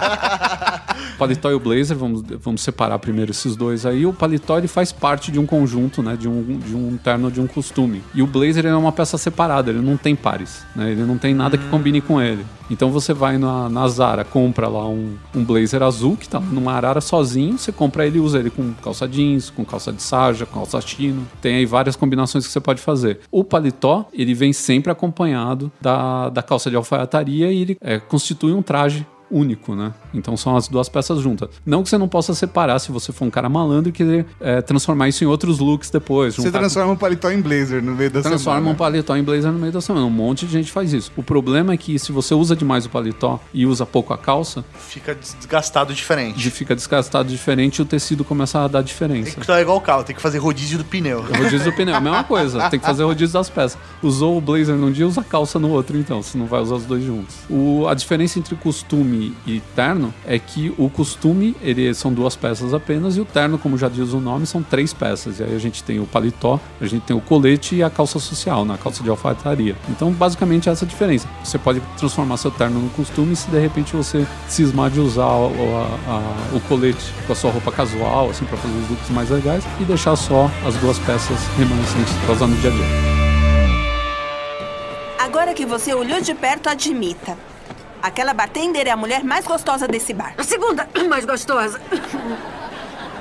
Paletó e o blazer, vamos, vamos separar primeiro esses dois aí. O paletó ele faz parte de um conjunto, né? De um, de um terno, de um costume. E o blazer ele é uma peça separada, ele não tem pares, né? Ele não tem nada que combine com ele. Então você vai na, na Zara, compra lá um, um blazer azul que tá numa arara sozinho, você compra ele e usa ele com calça jeans, com calça de sarja, com calça chino. Tem aí várias combinações que você pode fazer. O paletó, ele vem sempre acompanhado da, da calça de alfaiataria e ele é, constitui um traje único, né? Então são as duas peças juntas. Não que você não possa separar se você for um cara malandro e querer é, transformar isso em outros looks depois. Você juntar transforma um paletó em blazer no meio da transforma semana. um paletó em blazer no meio da semana. Um monte de gente faz isso. O problema é que se você usa demais o paletó e usa pouco a calça, Fica desgastado diferente. de fica desgastado diferente e o tecido começa a dar Tem diferença. que tá igual o carro, tem que fazer rodízio do pneu. Rodízio do pneu, a mesma *laughs* coisa. Tem que fazer rodízio das peças. Usou o blazer num dia, usa a calça no outro, então. Você não vai usar os dois juntos. O, a diferença entre costume costume e terno é que o costume, ele são duas peças apenas, e o terno, como já diz o nome, são três peças. E aí a gente tem o paletó, a gente tem o colete e a calça social, na calça de alfaiataria. Então, basicamente, essa é a diferença. Você pode transformar seu terno no costume se de repente você cismar de usar o, a- a- o colete com a sua roupa casual, assim, para fazer os looks mais legais, e deixar só as duas peças remanescentes para usar no dia a dia. Agora que você olhou de perto, admita. Aquela bartender é a mulher mais gostosa desse bar. A segunda *clears throat* mais gostosa.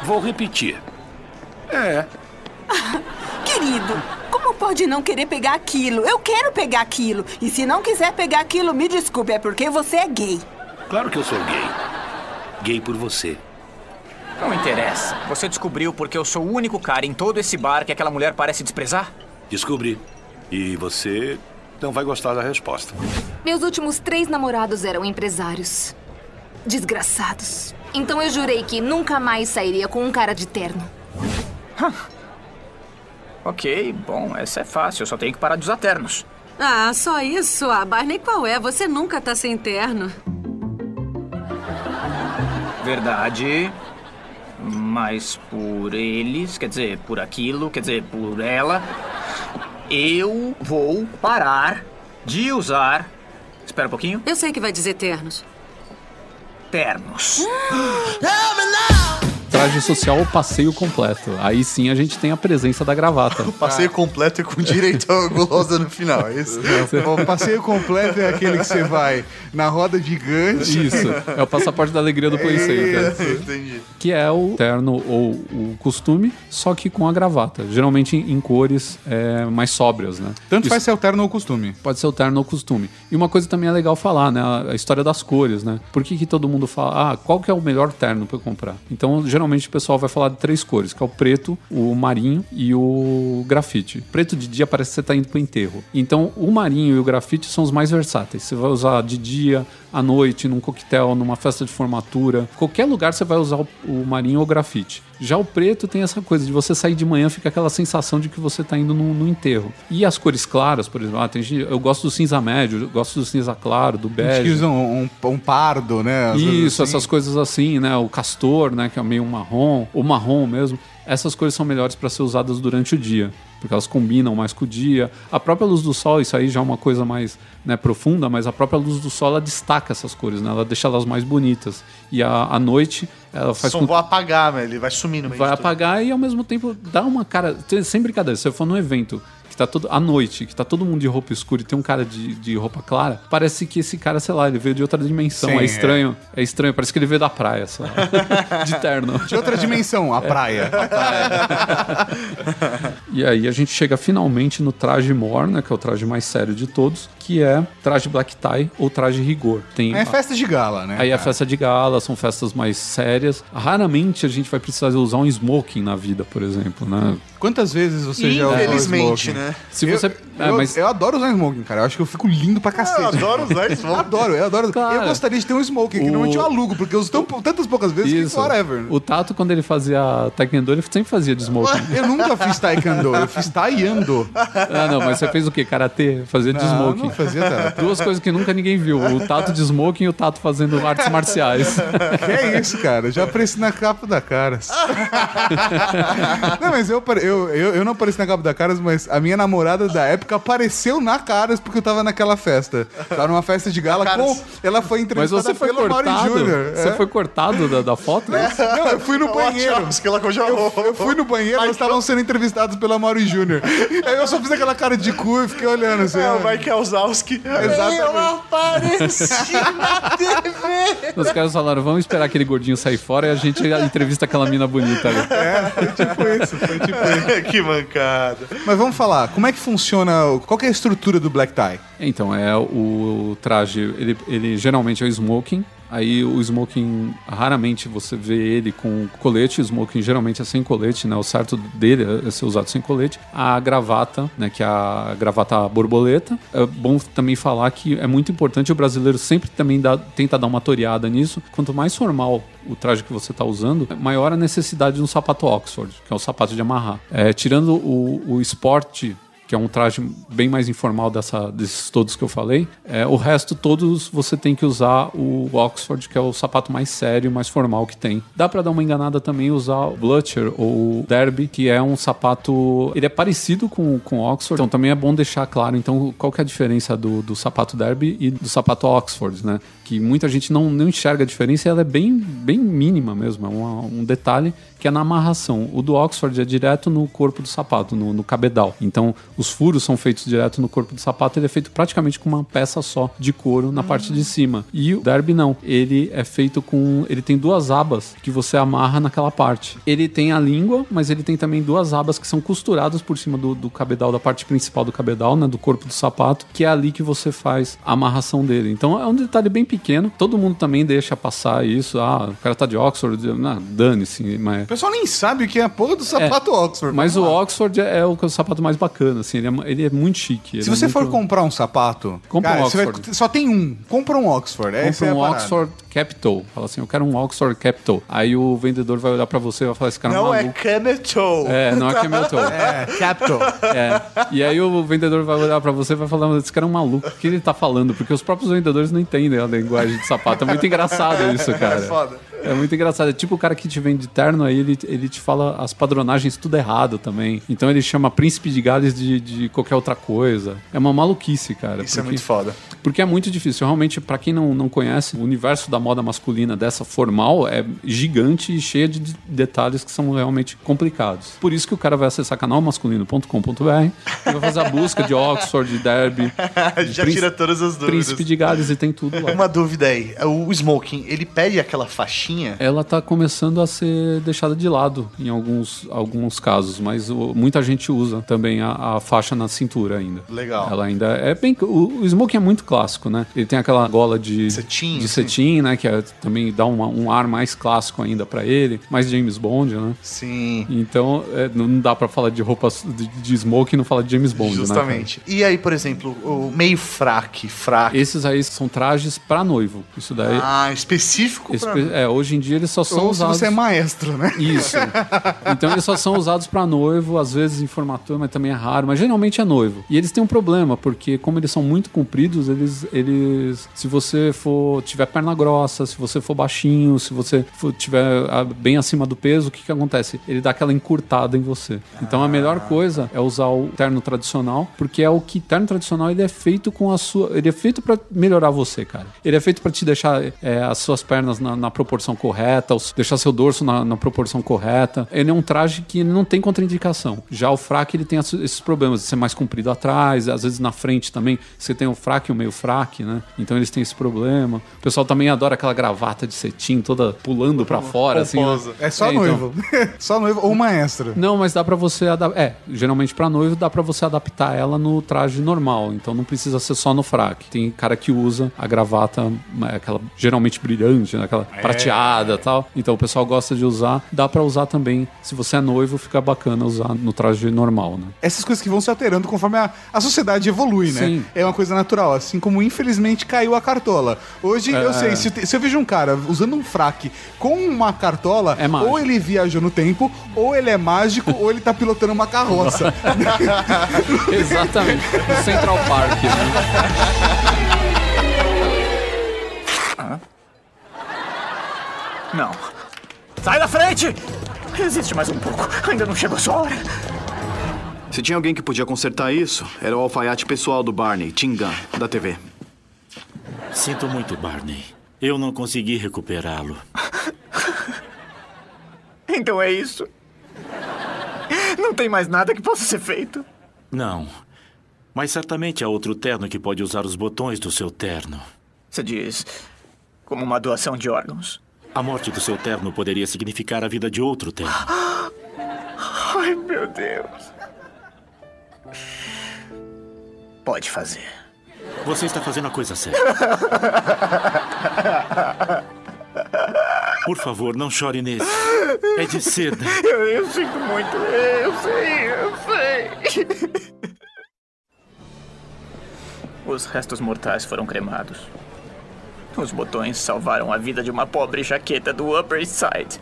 Vou repetir. É, Querido, como pode não querer pegar aquilo? Eu quero pegar aquilo. E se não quiser pegar aquilo, me desculpe, é porque você é gay. claro que eu sou gay. Gay por você. Não interessa. Você descobriu porque eu sou o único cara em todo esse bar que aquela mulher parece desprezar? Descobri. E você não vai gostar da resposta. Meus últimos três namorados eram empresários. Desgraçados. Então eu jurei que nunca mais sairia com um cara de terno. Ok, bom, essa é fácil. Eu só tenho que parar de usar ternos. Ah, só isso. A Barney qual é? Você nunca tá sem terno. Verdade. Mas por eles, quer dizer, por aquilo, quer dizer, por ela, eu vou parar de usar. Espera um pouquinho. Eu sei que vai dizer ternos. Ternos. *gasps* Traje social ou passeio completo. Aí sim a gente tem a presença da gravata. *laughs* Passeio completo e com direito a gulosa no final, é isso? O passeio completo é aquele que você vai na roda gigante. Isso, é o passaporte da alegria do Play Center. Isso, *laughs* entendi. Que é o terno ou o costume, só que com a gravata. Geralmente em cores é, mais sóbrias, né? Tanto Isso faz ser o terno ou costume. Pode ser o terno ou costume. E uma coisa também é legal falar, né? A história das cores, né? Por que, que todo mundo fala, ah, qual que é o melhor terno para eu comprar? Então, geralmente o pessoal vai falar de três cores, que é o preto, o marinho e o grafite. Preto de dia parece que você tá indo pro enterro. Então, o marinho e o grafite são os mais versáteis. Você vai usar de dia, à noite, num coquetel, numa festa de formatura. Qualquer lugar você vai usar o, o marinho ou o grafite. Já o preto tem essa coisa de você sair de manhã, fica aquela sensação de que você tá indo no, no enterro. E as cores claras, por exemplo, ah, tem gente, eu gosto do cinza médio, eu gosto do cinza claro, do Tem gente que bege. usa um, um- um pardo, né? Isso, assim. essas coisas assim, né? O castor, né? Que é meio marrom, o marrom mesmo. Essas cores são melhores para ser usadas durante o dia, porque elas combinam mais com o dia. A própria luz do sol, isso aí já é uma coisa mais né, profunda, mas a própria luz do sol ela destaca essas cores, né? Ela deixa elas mais bonitas. E a, à noite ela faz Só com vou apagar. Ele vai meio vai apagar e ao mesmo tempo dá uma cara. Sem brincadeira, se você for num evento tá todo. à noite, que tá todo mundo de roupa escura e tem um cara de, de roupa clara, parece que esse cara, sei lá, ele veio de outra dimensão. Sim, é estranho. É. estranho, parece que ele veio da praia, sei lá. *laughs* de terno. De outra dimensão, a praia. E aí a gente chega finalmente no traje mor, né? Que é o traje mais sério de todos, que é traje black tie ou traje rigor. Tem É festa de gala, né? Aí é cara? festa de gala, são festas mais sérias. Raramente a gente vai precisar usar um smoking na vida, por exemplo, né? Quantas vezes você já usou Infelizmente, smoking? né? Se Eu- você. é, eu, mas eu adoro usar smoking, cara. Eu acho que eu fico lindo pra cacete. Eu adoro usar *laughs* smoking. Adoro, eu adoro. Cara, eu gostaria de ter um smoking, que o- normalmente eu alugo, porque eu uso tão, tantas poucas vezes Isso. que whatever. O Tato, quando ele fazia Taekwondo, ele sempre fazia de smoking. *laughs* Eu nunca fiz taekwondo, eu fiz taiando. ah, não, mas você fez o quê? Karatê? Fazia de Não, smoking. não fazia nada. Duas coisas que nunca ninguém viu. O Tato de smoking e o Tato fazendo artes marciais. Que é isso, cara? Já apareci na capa da Caras. não, mas eu, eu, eu, eu não apareci na capa da Caras, mas a minha namorada da época apareceu na Caras porque eu tava naquela festa. Tava numa festa de gala com. Ela foi Mas entrevistada você foi pelo Mauri cortado? Júnior. Você é. foi cortado da, da foto? Não, eu fui no banheiro. que ela congelou. Eu fui no banheiro, eles estavam sendo entrevistados pela Mauri Júnior. Aí eu só fiz aquela cara de cu e fiquei olhando assim. É, ó. o Mike Wazowski. *laughs* Exatamente. Eu apareci na TV. Os caras falaram, vamos esperar aquele gordinho sair fora e a gente entrevista aquela mina bonita ali. É, foi tipo isso, foi tipo isso. *laughs* que mancada. Mas vamos falar, como é que funciona, qual que é a estrutura do black tie? Então, é o traje, ele, ele geralmente é o smoking. Aí o smoking, raramente você vê ele com colete. O smoking geralmente é sem colete, né? O certo dele é ser usado sem colete. A gravata, né? Que é a gravata borboleta. É bom também falar que é muito importante. O brasileiro sempre também dá, tenta dar uma toreada nisso. Quanto mais formal o traje que você está usando, maior a necessidade de um sapato Oxford, que é o sapato de amarrar. É, tirando o, o esporte que é um traje bem mais informal dessa, desses todos que eu falei. É, o resto, todos, você tem que usar o Oxford, que é o sapato mais sério, mais formal que tem. Dá pra dar uma enganada também usar o Blucher ou o Derby, que é um sapato. Ele é parecido com, com o Oxford, então também é bom deixar claro. Então, qual que é a diferença do, do sapato Derby e do sapato Oxford, né? Que muita gente não, não enxerga a diferença e ela é bem, bem mínima mesmo. É uma- um detalhe que é na amarração. O do Oxford é direto no corpo do sapato, no, no cabedal. Então, os furos são feitos direto no corpo do sapato. Ele é feito praticamente com uma peça só de couro na parte de cima. E o Derby não. Ele é feito com. Ele tem duas abas que você amarra naquela parte. Ele tem a língua, mas ele tem também duas abas que são costuradas por cima do, do cabedal, da parte principal do cabedal, né? Do corpo do sapato, que é ali que você faz a amarração dele. Então é um detalhe bem pequeno. Todo mundo também deixa passar isso. Ah, o cara tá de Oxford. Não, dane-se, mas. O pessoal nem sabe o que é a porra do sapato Oxford. Mas o. Oxford é, é o, o sapato mais bacana, assim. Ele é, ele é muito chique. Se é você for muito- comprar um sapato, Compra cara, um você vai- Oxford. só tem um. Compra um Oxford. Compra é um. Oxford Capital. Fala assim, eu quero um Oxford Capital. Aí o vendedor vai olhar pra você e vai falar, esse cara é Não é maluco. Camel Toe. É, não é Camel Toe. *laughs* É, Capital. É. E aí o vendedor vai olhar pra você e vai falar, esse cara é um maluco, o que ele tá falando? Porque os próprios vendedores não entendem a linguagem de sapato. É muito engraçado isso, cara. É foda. É muito engraçado. É tipo o cara que te vende terno, aí ele, ele te fala as padronagens tudo errado também. Então ele chama príncipe de Gales de, de qualquer outra coisa. É uma maluquice, cara. Isso é muito foda. Porque é muito difícil. Realmente, pra quem não, não conhece, o universo da moda masculina dessa formal é gigante e cheia de de- detalhes que são realmente complicados. Por isso que o cara vai acessar canalmasculino.com.br e vai fazer a busca de Oxford, de Derby, de *laughs* Já tira todas as dúvidas. Príncipe de Gales e tem tudo lá. Uma dúvida aí. O smoking, ele pede aquela faixinha? Ela tá começando a ser deixada de lado em alguns, alguns casos, mas o- muita gente usa também a, a faixa na cintura ainda. Legal. Ela ainda é bem. O, o smoking é muito clássico, né? Ele tem aquela gola de Cetim, de assim. cetim, né? Que é- também dá uma- um ar mais clássico ainda pra ele, mais James Bond, né? Sim. Então é, não dá pra falar de roupas de, de smoking e não falar de James Bond, né? Justamente. E aí, por exemplo, o meio fraque, fraque. Esses aí são trajes pra noivo. Isso daí. Ah, específico pra... espe- é, hoje em dia eles só são Ou se usados. você é maestro, né? Isso. Então eles só são usados pra noivo, às vezes em formatura, mas também é raro, mas geralmente é noivo. E eles têm um problema, porque como eles são muito compridos, eles eles se você for tiver perna grossa, se você for baixinho, se você for, tiver ah, bem acima do peso, o que que acontece? Ele dá aquela encurtada em você. Então a melhor coisa é usar o terno tradicional, porque é o que terno tradicional ele é feito com a sua, ele é feito pra melhorar você, cara. Ele é feito pra te deixar é, as suas pernas na, na proporção correta, deixar seu dorso na, na proporção correta. Ele é um traje que não tem contraindicação. Já o fraque, ele tem esses problemas de ser mais comprido atrás, às vezes na frente também. Você tem o fraque e o meio fraque, né? Então eles têm esse problema. O pessoal também adora aquela gravata de cetim toda pulando pra fora, assim. Pomposa. né? É só então. noivo. *laughs* só noivo ou maestro. Não, mas dá pra você adaptar. É, geralmente pra noivo dá pra você adaptar ela no traje normal. Então não precisa ser só no fraque. Tem cara que usa a gravata, é, aquela geralmente brilhante, né, aquela prateada e tal. Então o pessoal gosta de usar. Dá pra usar também. Se você é noivo, fica bacana usar no traje normal, né? Essas coisas que vão se alterando conforme a, a sociedade evolui, né? Sim. É uma coisa natural. Assim como infelizmente caiu a cartola. Hoje eu É. sei, se, eu se eu vejo um cara usando um fraque com uma cartola, É ou ele viajou no tempo, ou ele é mágico, ou ele tá pilotando uma carroça. *laughs* Exatamente. No Central Park, né? Não. Sai da frente! Resiste mais um pouco. Ainda não chegou a sua hora. Se tinha alguém que podia consertar isso, era o alfaiate pessoal do Barney, Tim Gunn, da TV. Sinto muito, Barney. Eu não consegui recuperá-lo. *laughs* Então é isso. Não tem mais nada que possa ser feito. Não. Mas certamente há outro terno que pode usar os botões do seu terno. Você diz como uma doação de órgãos. A morte do seu terno poderia significar a vida de outro terno. *gasps* Ai, meu Deus. Pode fazer. Você está fazendo a coisa certa. Por favor, não chore nesse. É de seda. Eu, eu sinto muito. Eu sei, eu sei. Os restos mortais foram cremados. Os botões salvaram a vida de uma pobre jaqueta do Upper East Side.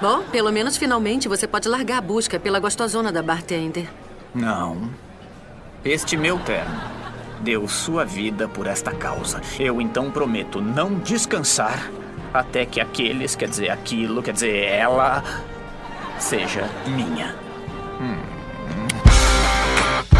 Bom, pelo menos finalmente você pode largar a busca pela gostosona da bartender. Não. Este meu terno deu sua vida por esta causa. Eu então prometo não descansar até que aqueles, quer dizer, aquilo, quer dizer, ela, seja minha.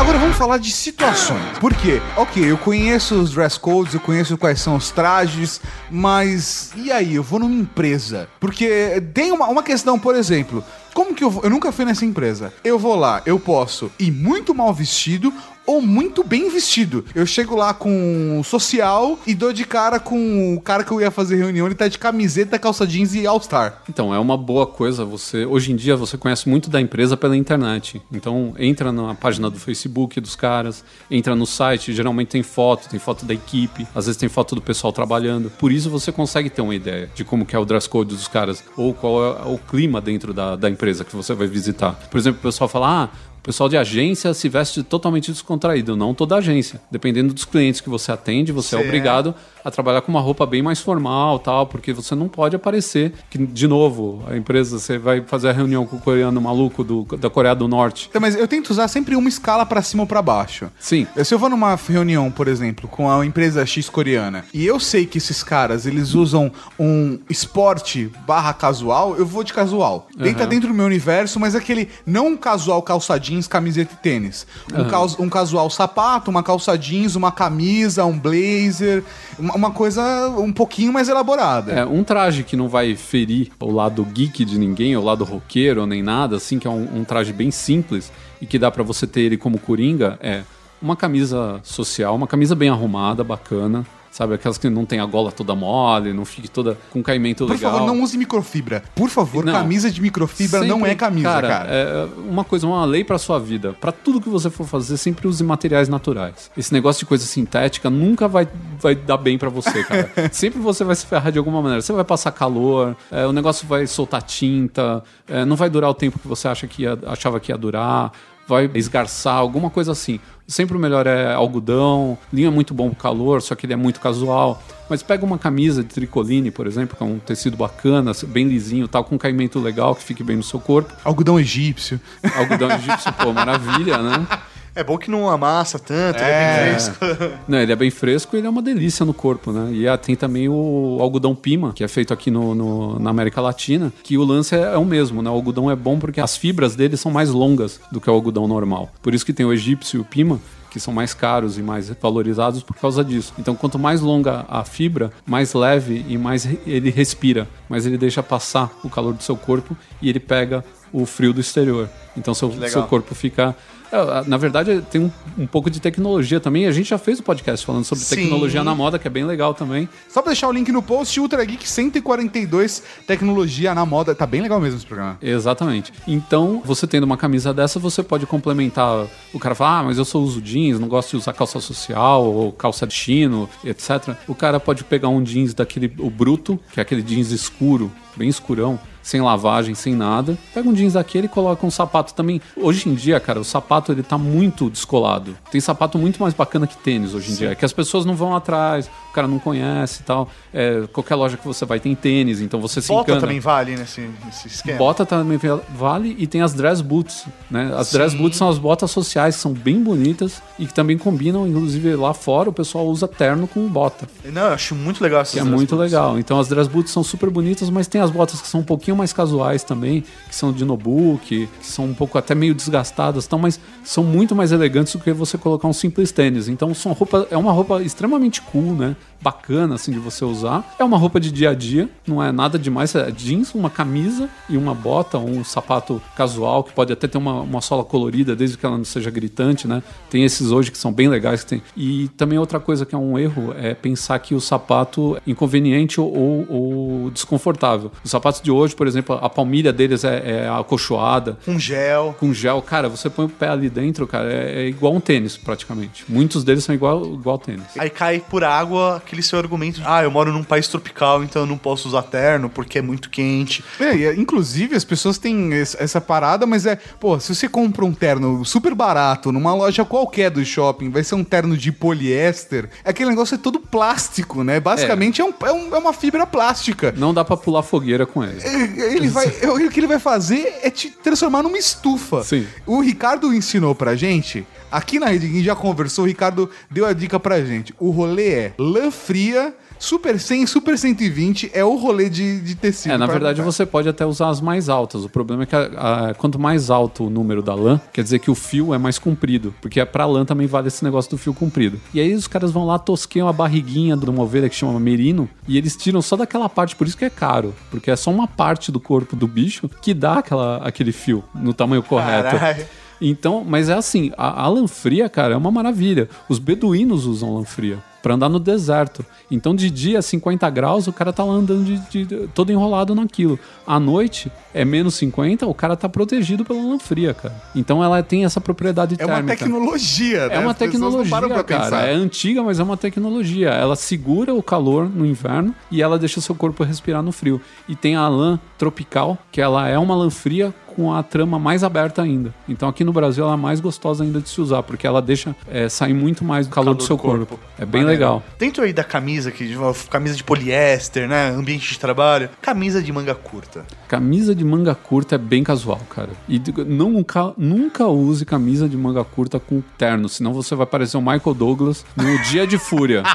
Agora vamos falar de situações. Por quê? Ok, eu conheço os dress codes, eu conheço quais são os trajes, mas e aí? Eu vou numa empresa. Porque tem uma, uma questão, por exemplo. Como que eu vou? Eu nunca fui nessa empresa. Eu vou lá, eu posso ir muito mal vestido ou muito bem vestido. Eu chego lá com social e dou de cara com o cara que eu ia fazer reunião, ele tá de camiseta, calça jeans e all-star. Então, é uma boa coisa você. Hoje em dia você conhece muito da empresa pela internet. Então, entra na página do Facebook dos caras, entra no site, geralmente tem foto, tem foto da equipe, às vezes tem foto do pessoal trabalhando. Por isso você consegue ter uma ideia de como que é o dress code dos caras, ou qual é o clima dentro da, da empresa que você vai visitar. Por exemplo, o pessoal fala: ah, o pessoal de agência se veste totalmente descontraído, não toda agência. Dependendo dos clientes que você atende, você é obrigado a trabalhar com uma roupa bem mais formal, tal, porque você não pode aparecer que de novo, a empresa você vai fazer a reunião com o coreano maluco do, da Coreia do Norte. Então, mas eu tento usar sempre uma escala pra cima ou pra baixo. Sim. Se eu vou numa reunião, por exemplo, com a empresa X coreana, e eu sei que esses caras, eles usam um esporte barra casual, eu vou de casual. Uhum. Tá dentro do meu universo, mas aquele, não casual calça jeans, camiseta e tênis. Um, caus- um casual sapato, uma calça jeans, uma camisa, um blazer, uma, uma coisa um pouquinho mais elaborada. É, um traje que não vai ferir o lado geek de ninguém, o lado roqueiro, nem nada, assim, que é um, um traje bem simples e que dá pra você ter ele como coringa, é uma camisa social, uma camisa bem arrumada, bacana. Sabe, aquelas que não tem a gola toda mole, não fique toda com caimento Por legal. favor, não use microfibra. Por favor, Não. camisa de microfibra não Sempre- é camisa, cara. É uma coisa, uma lei pra sua vida. Pra tudo que você for fazer, sempre use materiais naturais. Esse negócio de coisa sintética nunca vai, vai dar bem pra você, cara. *laughs* sempre você vai se ferrar de alguma maneira. Você vai passar calor, é, o negócio vai soltar tinta, é, não vai durar o tempo que você acha que ia- achava que ia durar. Vai esgarçar, alguma coisa assim. Sempre o melhor é algodão, linho é muito bom pro calor, só que ele é muito casual. Mas pega uma camisa de tricoline, por exemplo, que é um tecido bacana, bem lisinho, tal, com caimento legal, que fique bem no seu corpo. Algodão egípcio. Algodão egípcio, pô, maravilha, né? *laughs* É bom que não amassa tanto, ele é É. bem fresco. *laughs* Não, ele é bem fresco e ele é uma delícia no corpo, né? E ah, tem também o algodão pima, que é feito aqui no, no- na América Latina, que o lance é, é o mesmo, né? O algodão é bom porque as fibras dele são mais longas do que o algodão normal. Por isso que tem o egípcio e o pima, que são mais caros e mais valorizados por causa disso. Então, quanto mais longa a fibra, mais leve e mais ele respira, mais ele deixa passar o calor do seu corpo e ele pega o frio do exterior. Então, seu, seu corpo fica. É, Na verdade, tem um, um pouco de tecnologia também. A gente já fez o podcast falando sobre Sim. tecnologia na moda, que é bem legal também. Só pra deixar o link no post, Ultra Geek 142, tecnologia na moda. Tá bem legal mesmo esse programa. Exatamente. Então, você tendo uma camisa dessa, você pode complementar. O cara fala, ah, mas eu só uso jeans, não gosto de usar calça social ou calça de chino, etc. O cara pode pegar um jeans daquele, o bruto, que é aquele jeans escuro, bem escurão, sem lavagem, sem nada. Pega um jeans daquele e coloca um sapato também. Hoje em dia, cara, o sapato ele tá muito descolado. Tem sapato muito mais bacana que tênis hoje em dia. É que as pessoas não vão atrás, o cara não conhece e tal. É, qualquer loja que você vai tem tênis, então você se Bota encana. também vale nesse, nesse esquema. Bota também vale e tem as dress boots, né? As dress Sim. boots são as botas sociais, são bem bonitas e que também combinam, inclusive lá fora o pessoal usa terno com bota. Não, eu acho muito legal essas Que é dress muito boots. legal. Então as dress boots são super bonitas, mas tem as botas que são um pouquinho mais casuais também, que são de notebook, que são um pouco até meio desgastadas, tão, mas são muito mais elegantes do que você colocar um simples tênis. Então são roupa, é uma roupa extremamente cool, né? Bacana assim de você usar. É uma roupa de dia a dia, não é nada demais, é jeans, uma camisa e uma bota, um sapato casual que pode até ter uma, uma sola colorida, desde que ela não seja gritante, né? Tem esses hoje que são bem legais que tem. E também outra coisa que é um erro é pensar que o sapato é inconveniente ou, ou desconfortável. Os sapatos de hoje, por exemplo, a palmilha deles é, é acolchoada. Com gel. Com gel, cara, você põe o pé ali dentro, cara, é, é igual um tênis praticamente. Muitos deles são igual, igual tênis. Aí cai por água aquele seu argumento de, ah, eu moro num país tropical, então eu não posso usar terno porque é muito quente. É, e, inclusive, as pessoas têm essa parada, mas é, pô, se você compra um terno super barato numa loja qualquer do shopping, vai ser um terno de poliéster, aquele negócio é todo plástico, né? Basicamente é, um- é um- é uma fibra plástica. Não dá pra pular fogueira com ele. Ele vai, o que ele vai fazer é te transformar numa estufa. Sim. O Ricardo ensinou pra gente, aqui na Rede Geek já conversou, o Ricardo deu a dica pra gente. O rolê é lã fria, super 100, super 120 é o rolê de, de tecido. É, na verdade você pode até usar as mais altas. O problema é que a- a- quanto mais alto o número da lã, quer dizer que o fio é mais comprido. Porque é pra lã também vale esse negócio do fio comprido. E aí os caras vão lá, tosqueiam a barriguinha de uma ovelha que chama merino e eles tiram só daquela parte, por isso que é caro. Porque é só uma parte do corpo do bicho que dá aquela, aquele fio no tamanho correto. Caralho. Então, mas é assim, a, a lã fria, cara, é uma maravilha. Os beduínos usam lã fria pra andar no deserto. Então, de dia, 50 graus, o cara tá lá andando de, de- todo enrolado naquilo. À noite, é menos 50, o cara tá protegido pela lã fria, cara. Então, ela tem essa propriedade É uma térmica. tecnologia, né? É uma As tecnologia, cara. pensar. É antiga, mas é uma tecnologia. Ela segura o calor no inverno e ela deixa o seu corpo respirar no frio. E tem a lã tropical, que ela é uma lã fria com a trama mais aberta ainda. Então aqui no Brasil ela é mais gostosa ainda de se usar, porque ela deixa é, sair muito mais do calor, do seu corpo. É bem Maneiro. legal. Dentro aí da camisa, que de uma camisa de poliéster, né? Ambiente de trabalho. Camisa de manga curta. Camisa de manga curta é bem casual, cara. E digo, nunca, nunca use camisa de manga curta com terno, senão você vai parecer o Michael Douglas no Dia de Fúria. *laughs*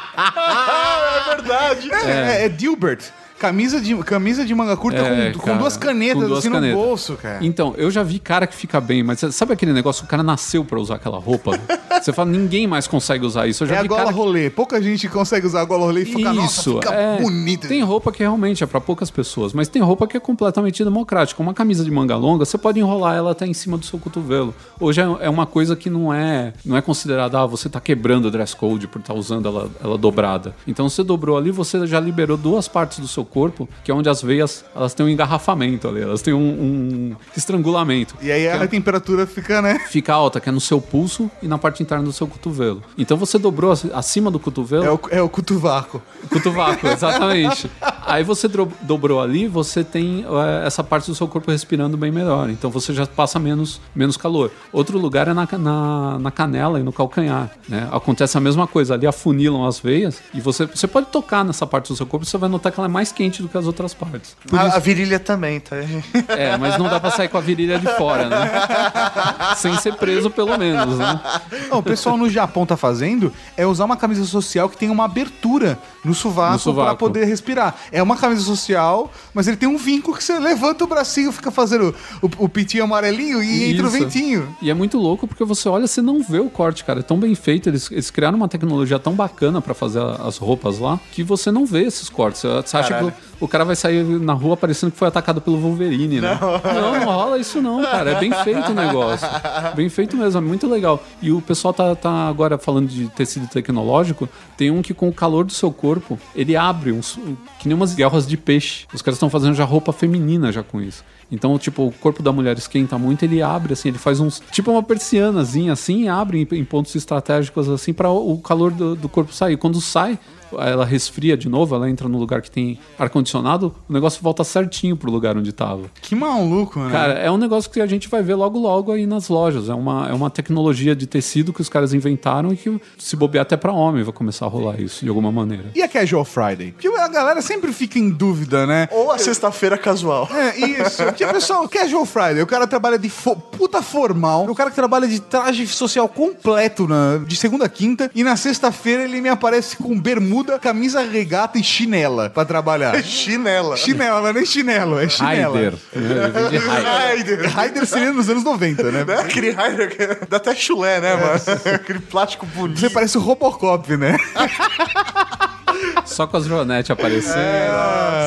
É verdade. É, é, é Dilbert. Camisa de, camisa de manga curta É, com, com cara, duas canetas com duas assim canetas. no bolso, cara. Então, eu já vi cara que fica bem, mas sabe aquele negócio? O cara nasceu pra usar aquela roupa. *laughs* Você fala, ninguém mais consegue usar isso. Eu já é a vi gola cara que- rolê. Pouca gente consegue usar a gola rolê e ficar, nossa, Isso, fica é. bonito. Tem roupa que realmente é pra poucas pessoas, mas tem roupa que é completamente democrática. Uma camisa de manga longa, você pode enrolar ela até em cima do seu cotovelo. Hoje é é uma coisa que não é, não é considerada, ah, você tá quebrando o dress code por estar usando ela, ela dobrada. Então você dobrou ali, você já liberou duas partes do seu corpo, que é onde as veias, elas têm um engarrafamento ali, elas têm um, um estrangulamento. E aí a temperatura fica, né? Fica alta, que é no seu pulso e na parte interna do seu cotovelo. Então você dobrou ac- acima do cotovelo. É o, é o cutuvaco. Cotovaco, *laughs* exatamente. Aí você dobrou ali, você tem eh, essa parte do seu corpo respirando bem melhor. Então você já passa menos, menos calor. Outro lugar é na, na, na canela e no calcanhar. Né? Acontece a mesma coisa. Ali afunilam as veias e você, você pode tocar nessa parte do seu corpo você vai notar que ela é mais quente do que as outras partes. Por A, isso- a virilha também, tá? é, mas não dá pra sair com a virilha de fora, né? Sem ser preso, pelo menos, né? Não, o pessoal no Japão tá fazendo é usar uma camisa social que tem uma abertura no sovaco, pra poder respirar. É uma camisa social, mas ele tem um vinco que você levanta o bracinho, fica fazendo o, o pitinho amarelinho e entra o Isso. ventinho. E é muito louco porque você olha, você não vê o corte, cara. É tão bem feito. Eles, eles criaram uma tecnologia tão bacana pra fazer as roupas lá que você não vê esses cortes. Você você acha Caralho. que o, cara vai sair na rua parecendo que foi atacado pelo Wolverine, né? Não, não, rola isso não, cara. É bem feito o negócio. Bem feito mesmo, é muito legal. E o pessoal tá, tá agora falando de tecido tecnológico. Tem um que com o calor do seu corpo, ele abre uns, que nem umas guerras de peixe. Os caras estão fazendo já roupa feminina já com isso. Então, tipo, o corpo da mulher esquenta muito, ele abre assim, ele faz uns. Tipo uma persianazinha assim, e abre em, em pontos estratégicos assim, para o, o calor do, do corpo sair. Quando sai, ela resfria de novo, ela entra no lugar que tem ar-condicionado, o negócio volta certinho pro lugar onde tava. Que maluco, né? Cara, é um negócio que a gente vai ver logo logo aí nas lojas. É uma, é uma tecnologia de tecido que os caras inventaram e que se bobear até pra homem vai começar a rolar isso de alguma maneira. E a Casual Friday? Porque a galera sempre fica em dúvida, né? Ou a sexta-feira casual. É, isso. Porque, pessoal, Casual Friday, o cara trabalha de fo- puta formal, o cara que trabalha de traje social completo na, de segunda a quinta, e na sexta-feira ele me aparece com bermuda, camisa regata e chinela pra trabalhar. *laughs* Chinela. Chinela, não é nem chinelo, é chinela. Raider. *laughs* Raider. Seria nos anos 90, né? Né? Aquele Raider que dá até chulé, né, mano? *laughs* Aquele plástico bonito. Você parece o Robocop, né? Só com as joanetes aparecendo.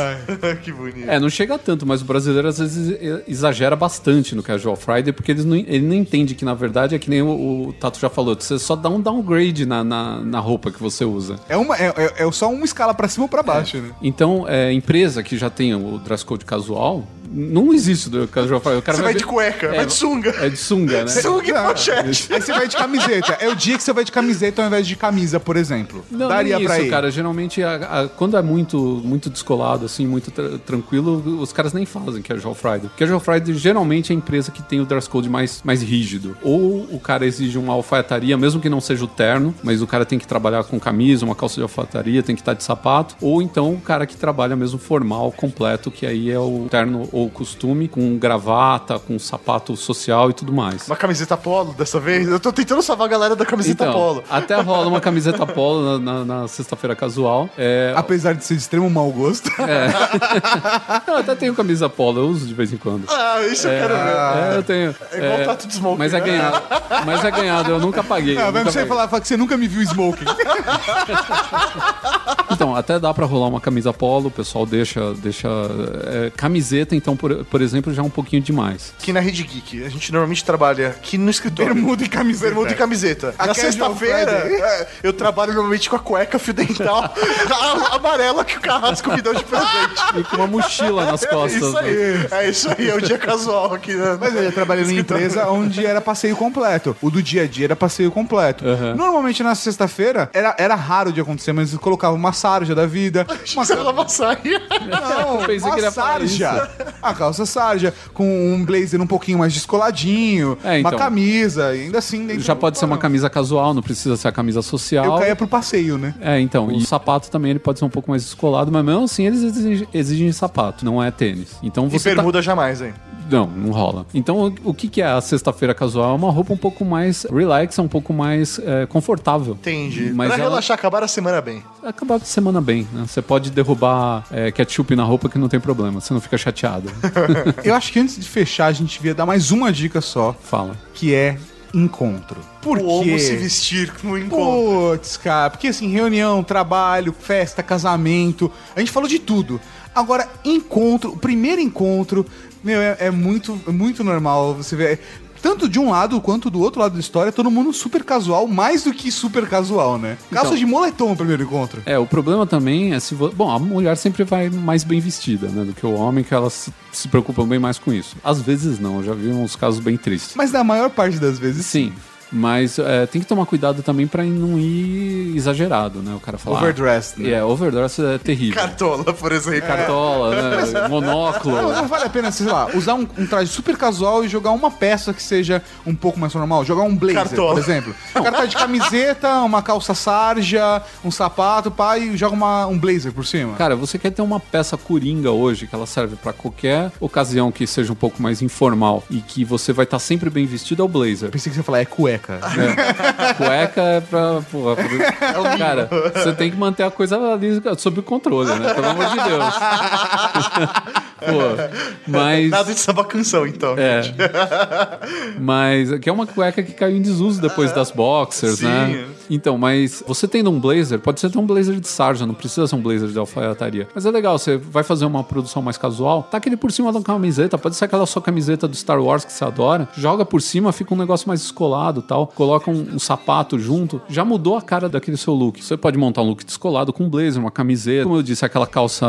*laughs* que bonito. É, não chega tanto, mas o brasileiro às vezes exagera bastante no Casual Friday, porque eles não, ele não entende que, na verdade, é que nem o, o Tato já falou, você só dá um downgrade na, na, na roupa que você usa. É, uma, é, é, é só uma escala pra cima ou pra baixo, né? Então, é, empresa que já tem o dress code casual, Não existe do casual Friday. O cara Você vai de cueca, É, vai de sunga. É de sunga, né? Sunga e Não, pochete. Aí você vai de camiseta. É o dia que você vai de camiseta ao invés de camisa, por exemplo. Não, Daria nem pra isso, ir. cara. Geralmente, a- a- quando é muito, muito descolado, assim, muito tra- tranquilo, os caras nem fazem Casual Friday. Casual Friday geralmente é a empresa que tem o dress code mais, mais rígido. Ou o cara exige uma alfaiataria, mesmo que não seja o terno, mas o cara tem que trabalhar com camisa, uma calça de alfaiataria, tem que estar de sapato. Ou então o cara que trabalha mesmo formal, completo, que aí é o terno ou costume, com gravata, com sapato social e tudo mais. Uma camiseta polo dessa vez? Eu tô tentando salvar a galera da camiseta Então, polo. até rola uma camiseta *laughs* polo na, na- na sexta-feira casual. É, Apesar de ser de extremo mau gosto. *laughs* eu até tenho camisa polo, eu uso de vez em quando. Ah, isso eu quero ver. É, eu tenho. É igual tato de smoking, Mas é né? ganhado. Mas é ganhado, eu nunca paguei. Ah, eu vai nunca você falar que você nunca me viu smoking. *laughs* Então, até dá pra rolar uma camisa polo, o pessoal deixa. deixa é, camiseta, então, por, por exemplo, já é um pouquinho demais. Aqui na Rede Geek, a gente normalmente trabalha aqui no escritório. Bermuda e camiseta. Bermuda e camiseta. A Na casual sexta-feira, é, eu trabalho normalmente com a cueca fio dental *laughs* a- amarela que o Carrasco me deu de presente. *laughs* E com uma mochila nas costas. Isso aí. né? É isso aí, é o dia casual aqui. Né? Mas eu trabalhei numa empresa onde era passeio completo. O do dia a dia era passeio completo. Normalmente na sexta-feira era, era raro de acontecer, mas eles colocavam uma sarja da vida. *laughs* Uma saia. Não, pensei uma que sarja. A calça sarja, com um blazer um pouquinho mais descoladinho, É, então. uma camisa, e ainda assim dentro Já pode ser uma camisa casual, não precisa ser a camisa social. Eu caía pro passeio, né? É, então, e o sapato também ele pode ser um pouco mais descolado, mas mesmo assim eles exigem, exigem sapato, não é tênis. Então E você tá- bermuda jamais, hein? Não, não rola. Então, o, o que, que é a sexta-feira casual? É uma roupa um pouco mais relaxa, um pouco mais é, confortável. Entendi. Mas pra ela- relaxar, acabar a semana bem. Acabar a semana bem, né? Você pode derrubar é, ketchup na roupa que não tem problema, você não fica chateado. *laughs* Eu acho que antes de fechar, a gente devia dar mais uma dica só, Fala. que é encontro. Por Como quê? se vestir no encontro. Putz, cara, porque assim, reunião, trabalho, festa, casamento, a gente falou de tudo. Agora, encontro, o primeiro encontro, meu, é, é muito, é muito normal você ver. Tanto de um lado quanto do outro lado da história, todo mundo super casual, mais do que super casual, né? Calça Então. de moletom no primeiro encontro. É, o problema também é se. vo- Bom, a mulher sempre vai mais bem vestida, né? Do que o homem, que elas se, preocupam bem mais com isso. Às vezes não, eu já vi uns casos bem tristes. Mas na maior parte das vezes, Sim. Mas é, tem que tomar cuidado também pra não ir exagerado, né? O cara falar. Overdressed, né? É, overdress é terrível. Cartola, por exemplo. Cartola, né? *laughs* Monóculo. Não, não vale a pena, sei lá, usar um, um traje super casual e jogar uma peça que seja um pouco mais normal. Jogar um blazer, Cartola. por exemplo. *laughs* O cara tá de camiseta, uma calça sarja, um sapato, pá, e joga uma, um blazer por cima. Cara, você quer ter uma peça coringa hoje que ela serve pra qualquer ocasião que seja um pouco mais informal e que você vai estar sempre bem vestido é o blazer. Pensei que você ia falar, é cueca. Cueca é pra. Porra, pra- Cara, você tem que manter a coisa ali sob controle, né? Pelo amor de Deus. *laughs* Pô, mas. Nada de samba canção, então. É. gente. Mas que é uma cueca que caiu em desuso depois das boxers, Sim. né? Então, mas você tendo um blazer, pode ser até um blazer de sarja, não precisa ser um blazer de alfaiataria. Mas é legal, você vai fazer uma produção mais casual, taca ele por cima da camiseta, pode ser aquela sua camiseta do Star Wars que você adora, joga por cima, fica um negócio mais descolado tal, coloca um, um sapato junto, já mudou a cara daquele seu look. Você pode montar um look descolado com um blazer, uma camiseta, como eu disse, aquela calça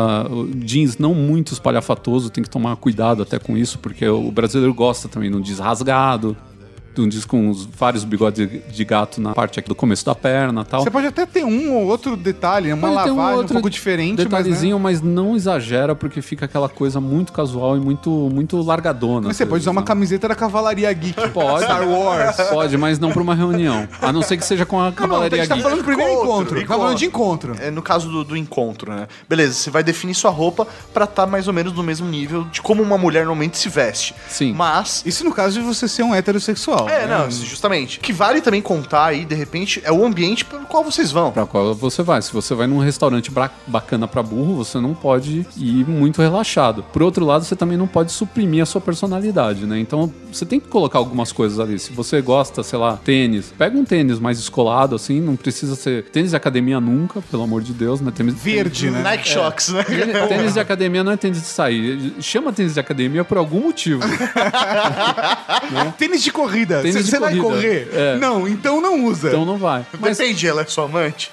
jeans não muito espalhafatoso, tem que tomar cuidado até com isso, porque o brasileiro gosta também de um jeans rasgado, de um jeans com os vários bigodes de- de gato na parte aqui do começo da perna e tal. Você pode até ter um ou outro detalhe, uma Pode um lavagem um, outro pouco diferente, detalhezinho, mas, né? mas, não exagera, porque fica aquela coisa muito casual e muito, muito largadona. Mas você pode usar uma né? camiseta da Cavalaria Geek. *laughs* Pode. Star Wars. Pode, mas não pra uma reunião. A não ser que seja com a Não, não, a Cavalaria gente tá Geek. falando do primeiro encontro. Tá falando de encontro. É no caso do, do encontro, né? Beleza, você vai definir sua roupa pra estar mais ou menos no mesmo nível de como uma mulher normalmente se veste. Sim. Mas. Isso no caso de você ser um heterossexual. É, né? não, justamente. O que vale também contar aí, de repente, é o ambiente pelo qual vocês vão. Pra qual você vai. Se você vai num restaurante bacana pra burro, você não pode ir muito relaxado. Por outro lado, você também não pode suprimir a sua personalidade, né? Então, você tem que colocar algumas coisas ali. Se você gosta, sei lá, tênis, pega um tênis mais descolado, assim, não precisa ser tênis de academia nunca, pelo amor de Deus, né? Tênis, Verde, né? Nike Shox, né? Tênis- *laughs* Tênis de academia não é tênis de sair. Chama tênis de academia por algum motivo. *laughs* Tênis de corrida. Tênis de Você vai corrida. correr? É. Não, então não usa. Então não vai. Mas Depende, ela é sua amante?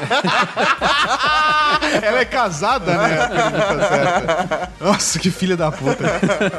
*laughs* Ela é casada, né? Pergunta certa. Nossa, que filha da puta.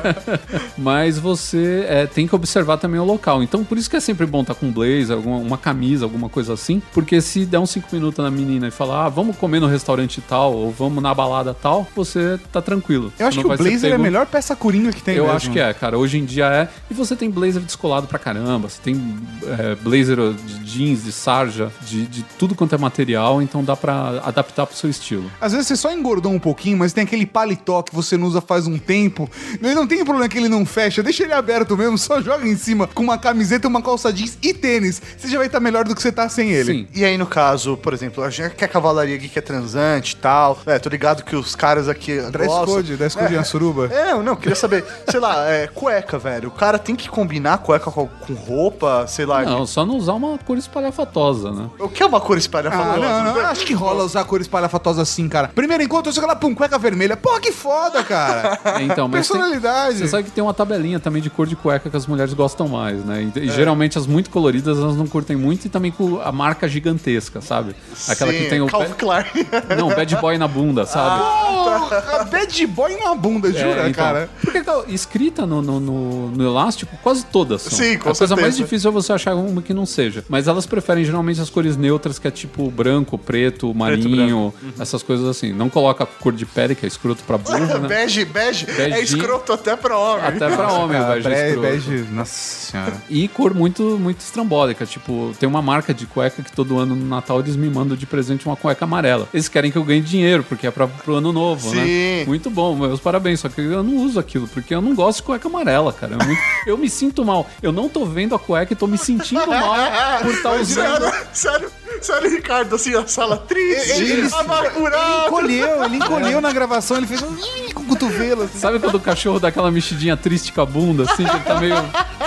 *laughs* Mas você é, tem que observar também o local. Então, por isso que é sempre bom estar com um blazer, alguma, uma camisa, alguma coisa assim. Porque se der uns 5 minutos na menina e falar, ah, vamos comer no restaurante tal, ou vamos na balada tal, você tá tranquilo. Eu acho que o vai blazer é a melhor peça coringa que tem Eu mesmo. acho que é, cara. Hoje em dia é. E você tem blazer descolado pra caramba. Você tem é, blazer de jeans, de sarja, de, de tudo quanto é material. Então dá pra adaptar pro seu estilo. Às vezes você só engordou um pouquinho, mas tem aquele paletó que você não usa faz um tempo. Ele não tem problema que ele não fecha, deixa ele aberto mesmo, só joga em cima com uma camiseta, uma calça jeans e tênis. Você já vai estar melhor do que você tá sem ele. Sim. E aí, no caso, por exemplo, a gente quer cavalaria geek é transante e tal. É, tô ligado que os caras aqui. Dress gostam. code, dress code é. na suruba. É, não, queria saber, sei lá, é, cueca, velho. O cara tem que combinar cueca com, com roupa, sei lá. Não, só não usar uma cor espalhafatosa, né? O que é uma cor Ah, espalhafatosa? não, não, eu acho que rola usar cor espalhafatosa assim, cara. Primeiro encontro, você lá, pum, cueca vermelha. Pô, que foda, cara. *laughs* É, então, mas tem- Personalidade. você sabe que tem uma tabelinha também de cor de cueca que as mulheres gostam mais, né? E, e É. geralmente as muito coloridas elas não curtem muito e também com a marca gigantesca, sabe? Aquela Sim, que tem o. Calvin Klein. *laughs* Não, bad boy na bunda, sabe? Porra, *laughs* bad boy na bunda, jura, É, então, cara? Porque escrita no, no, no- no elástico, quase todas são. Sim, com A coisa mais certeza. difícil é você achar uma que não seja. Mas elas preferem geralmente as cores neutras, que é tipo branco, preto, marinho, essas coisas assim. Não coloca cor de pele, que é escroto pra burro, *laughs* né? bege, bege, é escroto até pra homem. Até pra homem, bre- escroto. bege, nossa senhora. E cor muito, muito estrambólica. Tipo, tem uma marca de cueca que todo ano no Natal eles me mandam de presente uma cueca amarela. Eles querem que eu ganhe dinheiro, porque é pra, pro ano novo, Sim. né? Muito bom, meus parabéns. Só que eu não uso aquilo, porque eu não gosto de cueca amarela, cara. É muito- eu me sinto mal. Eu não tô vendo a cueca e tô me sentindo *laughs* mal por estar usando. Sério, sério, sério, Ricardo, assim, a sala triste, Ele- ele- amargurado. Encolheu, ele encolheu na gravação, ele fez um *laughs* com o cotovelo. Assim. Sabe quando o cachorro dá aquela mexidinha triste com a bunda, assim, que ele tá meio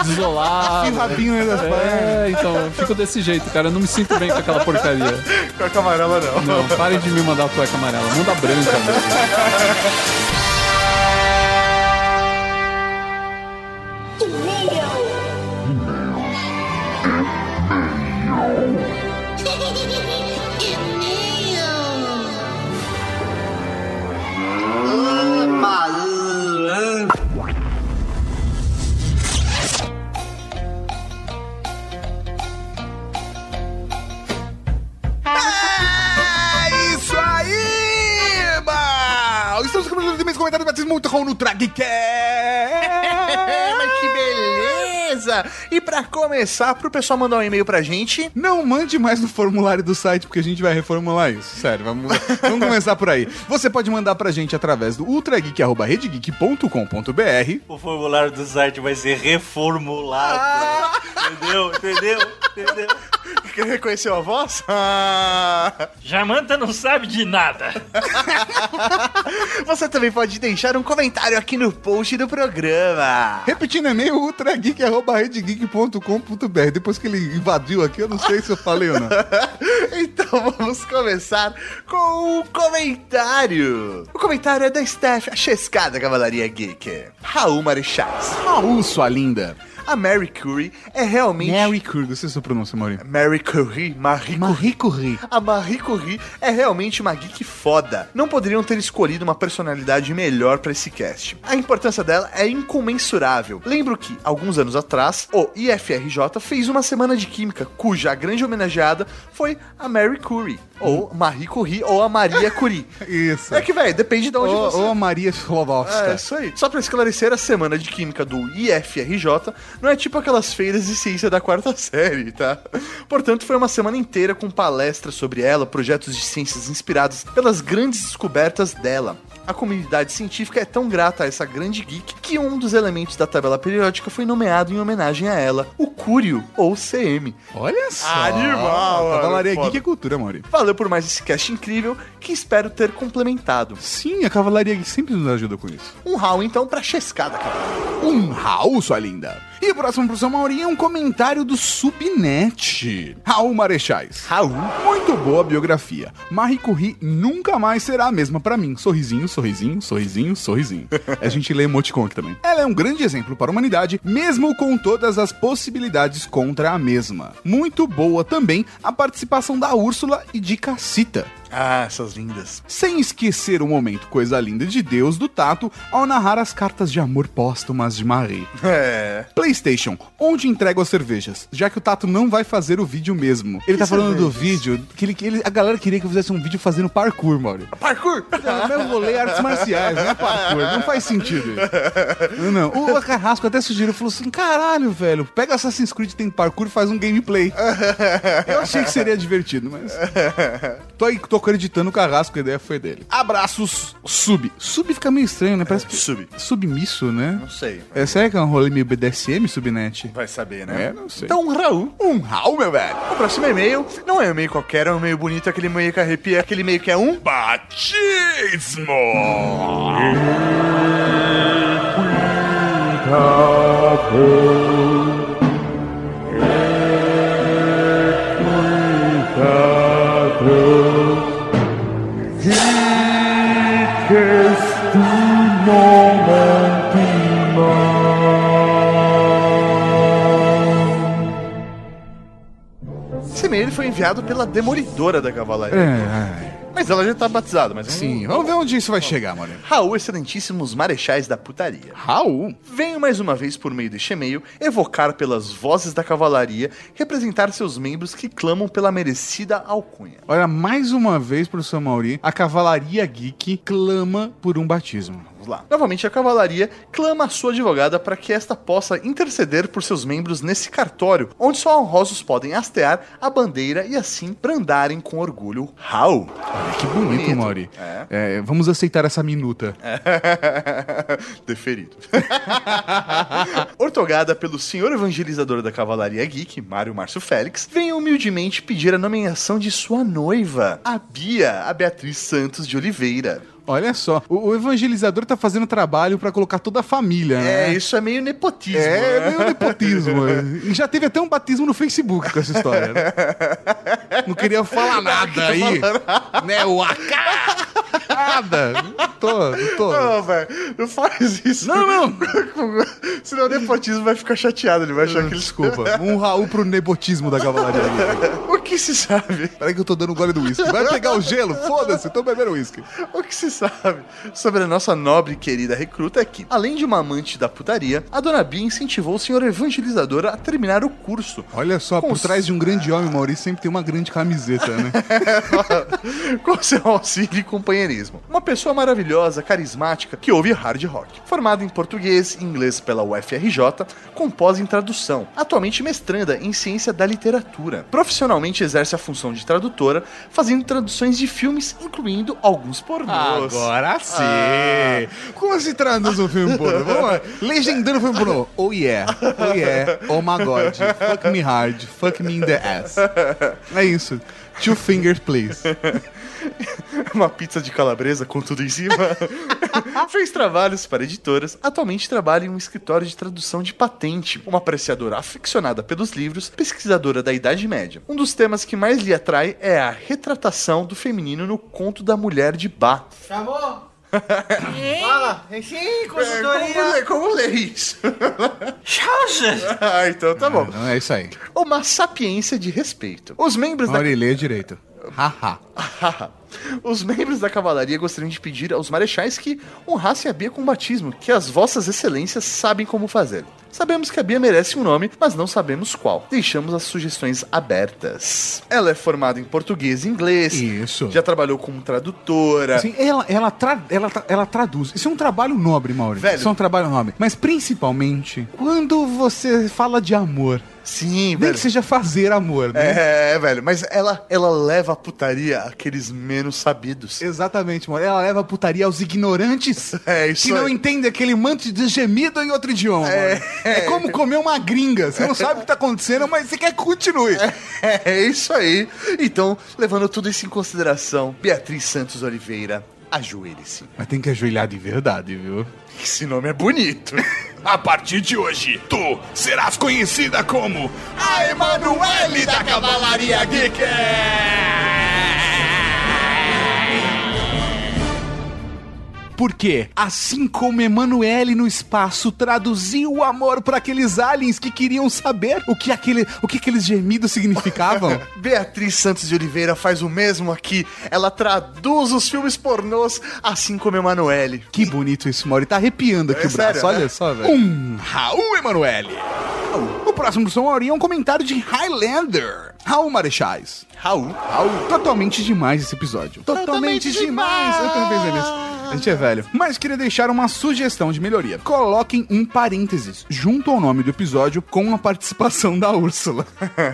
desolado? E o rabinho pernas. É, então, eu fico desse jeito, cara. Eu não me sinto bem com aquela porcaria. Cueca amarela não. Não, parem de me mandar cueca amarela. Manda branca, mesmo. *laughs* Isso aí, mal! Estamos com os meus comentários batismo muito no Dragcast! *laughs* Beleza! E pra começar, pro pessoal mandar um e-mail pra gente, Não mande mais no formulário do site, porque a gente vai reformular isso. Sério, vamos, vamos começar por aí. Você pode mandar pra gente através do ultrageek.redgeek.com.br O formulário do site vai ser reformulado. Entendeu? Entendeu? Entendeu? Que reconheceu a voz? Ah. *laughs* Jamanta não sabe de nada. *laughs* Você também pode deixar um comentário aqui no post do programa. Repetindo e-mail, ultrageek.redgeek.com.br Depois que ele invadiu aqui, eu não sei se eu falei ou não. *laughs* Então vamos começar com o comentário. O comentário é da Steph, a chescada Cavalaria Geek. Raul Marechais. Raul, sua linda. A Mary Curie é realmente... Mary Curie, não sei se eu pronúncia, Maurício. Mary Curie, Marie Marie Curie. A Marie Curie é realmente uma geek foda. Não poderiam ter escolhido uma personalidade melhor pra esse cast. A importância dela é incomensurável. Lembro que, alguns anos atrás, o IFRJ fez uma semana de química, cuja grande homenageada foi a Mary Curie. Ou Marie Curie, ou a Maria Curie. *laughs* Isso. É que, velho, depende de onde Ou, você... ou a Maria Slowovska. É, isso aí. Só pra esclarecer, a semana de química do IFRJ não é tipo aquelas feiras de ciência da quarta *laughs* série, tá? Portanto, foi uma semana inteira com palestras sobre ela, projetos de ciências inspirados pelas grandes descobertas dela. A comunidade científica é tão grata a essa grande geek que um dos elementos da tabela periódica foi nomeado em homenagem a ela, o Cúrio, ou CM. Olha só. Animal, mano, Cavalaria. Geek é cultura, Mauri. Valeu por mais esse cast incrível que espero ter complementado. Sim, a Cavalaria Geek sempre nos ajuda com isso. Um Raul então pra chescada, cara. Um Raul, sua linda. E o próximo professor Maurinho é um comentário do Subnet. Raul Marechais. Raul. Muito boa biografia. Marie Curie nunca mais será a mesma pra mim. Sorrisinho, sorrisinho, sorrisinho, sorrisinho. *laughs* a gente lê emoticon aqui também. Ela é um grande exemplo para a humanidade, mesmo com todas as possibilidades contra a mesma. Muito boa também a participação da Úrsula e de Cacita. Ah, essas lindas. Sem esquecer o momento coisa linda de Deus do Tato ao narrar as cartas de amor póstumas de Marie. É. PlayStation, onde entrego as cervejas? Já que o Tato não vai fazer o vídeo mesmo. Ele tá falando do vídeo que, ele, que ele- a galera queria que eu fizesse um vídeo fazendo parkour, Mauro. Parkour! Não, eu vou ler artes marciais, não é parkour. Não faz sentido isso. Não, não. O Carrasco até sugeriu, falou assim: caralho, velho, pega Assassin's Creed tem parkour e faz um gameplay. Eu achei que seria divertido, mas. *laughs* Tô aí, tô acreditando no Carrasco, a ideia foi dele. Abraços, sub. Sub fica meio estranho, né? Parece que. Sub. Submisso, né? Não sei. É, será que é um rolê meio BDSM, subnet? Vai saber, né? É, não sei. Então, Raul. Um Raul, meu velho. O próximo e-mail não é um e-mail qualquer, é um e-mail bonito, aquele e-mail que arrepia, aquele e-mail que é um batismo. Esse e-mail ele foi enviado pela Demolidora da Cavalaria. É, Mas ela já tá batizada, mas Sim, vamos ver onde isso vai chegar, mano. Raul, excelentíssimos marechais da putaria. Raul? Venho mais uma vez por meio deste e-mail evocar pelas vozes da cavalaria representar seus membros que clamam pela merecida alcunha. Olha, mais uma vez, professor Mauri, a Cavalaria Geek clama por um batismo. Vamos lá. Novamente, a cavalaria clama a sua advogada para que esta possa interceder por seus membros nesse cartório, onde só honrosos podem hastear a bandeira e assim brandarem com orgulho Raul. Olha que bonito, Bonito. Mauri. É. É, vamos aceitar essa minuta. *laughs* Deferido. *laughs* Ortogada pelo senhor evangelizador da Cavalaria Geek, Mário Márcio Félix, vem humildemente pedir a nomeação de sua noiva, a Bia, a Beatriz Santos de Oliveira. Olha só, o, o evangelizador tá fazendo trabalho pra colocar toda a família, né? É, isso é meio nepotismo. É, né? meio nepotismo. é. *laughs* E já teve até um batismo no Facebook com essa história, né? Não queria falar nada aí. Né, o AK! Nada. Não tô, não tô. Não, velho, não faz isso. Não, não. *laughs* Senão o nepotismo vai ficar chateado, ele vai achar que ele... Desculpa. *laughs* Um Raul pro nepotismo da Cavalaria. Que se sabe? *laughs* Peraí que eu tô dando um gole do uísque. Vai pegar o gelo? Foda-se, tô bebendo uísque. O que se sabe sobre a nossa nobre e querida recruta é que, além de uma amante da putaria, a dona Bia incentivou o senhor evangelizador a terminar o curso. Olha só, por trás de um grande homem, Maurício sempre tem uma grande camiseta, né? *laughs* com seu auxílio e companheirismo. Uma pessoa maravilhosa, carismática, que ouve hard rock. Formada em português e inglês pela UFRJ, com pós em tradução. Atualmente mestranda em ciência da literatura. Profissionalmente exerce a função de tradutora, fazendo traduções de filmes, incluindo alguns pornôs. Agora sim! Ah. Como se traduz um filme pornô? Vamos lá. Legendando o filme pornô. Oh yeah, oh yeah, oh my god, fuck me hard, fuck me in the ass. É isso. Two fingers, please. *laughs* Uma pizza de calabresa com tudo em cima. *laughs* Fez trabalhos para editoras. Atualmente trabalha em um escritório de tradução de patente. Uma apreciadora aficionada pelos livros, pesquisadora da Idade Média. Um dos temas que mais lhe atrai é a retratação do feminino no conto da mulher de Bá. Chamou? *laughs* Fala, sim, É, como, como lê isso? Ah, então tá bom. Não é isso aí. Uma sapiência de respeito. Os membros da Mauri, lê direito. Haha. Os membros da cavalaria gostariam de pedir aos marechais que honrassem a Bia com batismo, que as vossas excelências sabem como fazer. Sabemos que a Bia merece um nome, mas não sabemos qual. Deixamos as sugestões abertas. Ela é formada em português e inglês. Isso. Já trabalhou como tradutora. Assim, ela, ela, tra- ela, ela traduz. Isso é um trabalho nobre, Mauri. Velho. Isso é um trabalho nobre. Mas principalmente quando você fala de amor. Sim, Nem velho. que seja fazer amor, né? É, velho, mas ela, ela leva a putaria àqueles menos sabidos. Exatamente, Mauri. Ela leva a putaria aos ignorantes *laughs* É isso que não aí. entendem aquele manto de gemido em outro idioma. É. É como *laughs* comer uma gringa. Você não sabe o que tá acontecendo, mas você quer que continue. É isso aí. Então, levando tudo isso em consideração, Beatriz Santos Oliveira, ajoelhe-se. Mas tem que ajoelhar de verdade, viu? Esse nome é bonito. *laughs* A partir de hoje, tu serás conhecida como a Emanuele da Cavalaria Geek! Porque, assim como Emanuele no espaço traduziu o amor para aqueles aliens que queriam saber o que, aquele, o que aqueles gemidos significavam, *laughs* Beatriz Santos de Oliveira faz o mesmo aqui. Ela traduz os filmes pornôs, assim como Emanuele. que bonito isso, Mauri. Tá arrepiando aqui É o braço, sério, olha né? só, velho. Um Raul Emanuele. O próximo som, Mauri, é um comentário de Highlander. Raul Marechais. Raul. Raul. Totalmente demais esse episódio. Totalmente, demais. Eu também pensei nisso. A gente é velho. Mas queria deixar uma sugestão de melhoria. Coloquem um parênteses junto ao nome do episódio com a participação da Úrsula.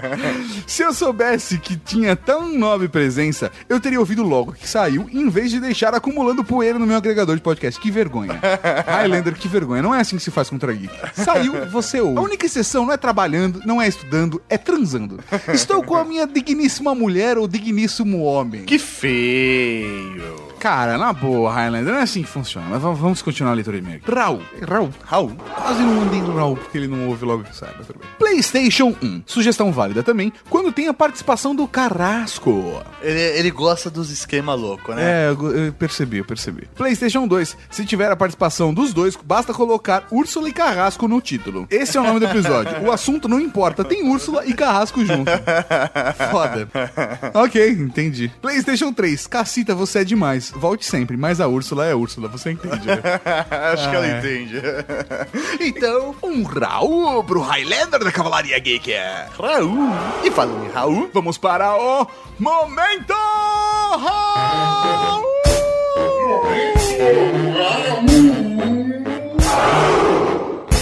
*laughs* Se eu soubesse que tinha tão nobre presença, eu teria ouvido logo que saiu, em vez de deixar acumulando poeira no meu agregador de podcast. Que vergonha. *laughs* Highlander, que vergonha. Não é assim que se faz contra geek. Saiu, você ouve. A única exceção não é trabalhando, não é estudando, é transando. *laughs* Estou com a minha digníssima mulher ou digníssimo homem. Que feio. Cara, na boa, Highlander, não é assim que funciona. Mas vamos- continuar a leitura de e-mail. Raul. Raul. Raul. Quase não mandei no Raul, porque ele não ouve logo que sai, mas tudo bem. PlayStation 1. Sugestão válida também, quando tem a participação do Carrasco. Ele, ele gosta dos esquema louco, né? É, eu, eu percebi, eu percebi. PlayStation 2. Se tiver a participação dos dois, basta colocar Úrsula e Carrasco no título. Esse é o nome do episódio. O assunto não importa, tem Úrsula e Carrasco junto. Foda. Ok, entendi. PlayStation 3. Cacita, você é demais. Volte sempre, mas a Úrsula é a Úrsula, você entende, né? *laughs* Acho que Ah, ela é. entende. *laughs* então, Um Raul pro Highlander da Cavalaria Geek. Raul. E falando em Raul, Vamos para o Momento Raul!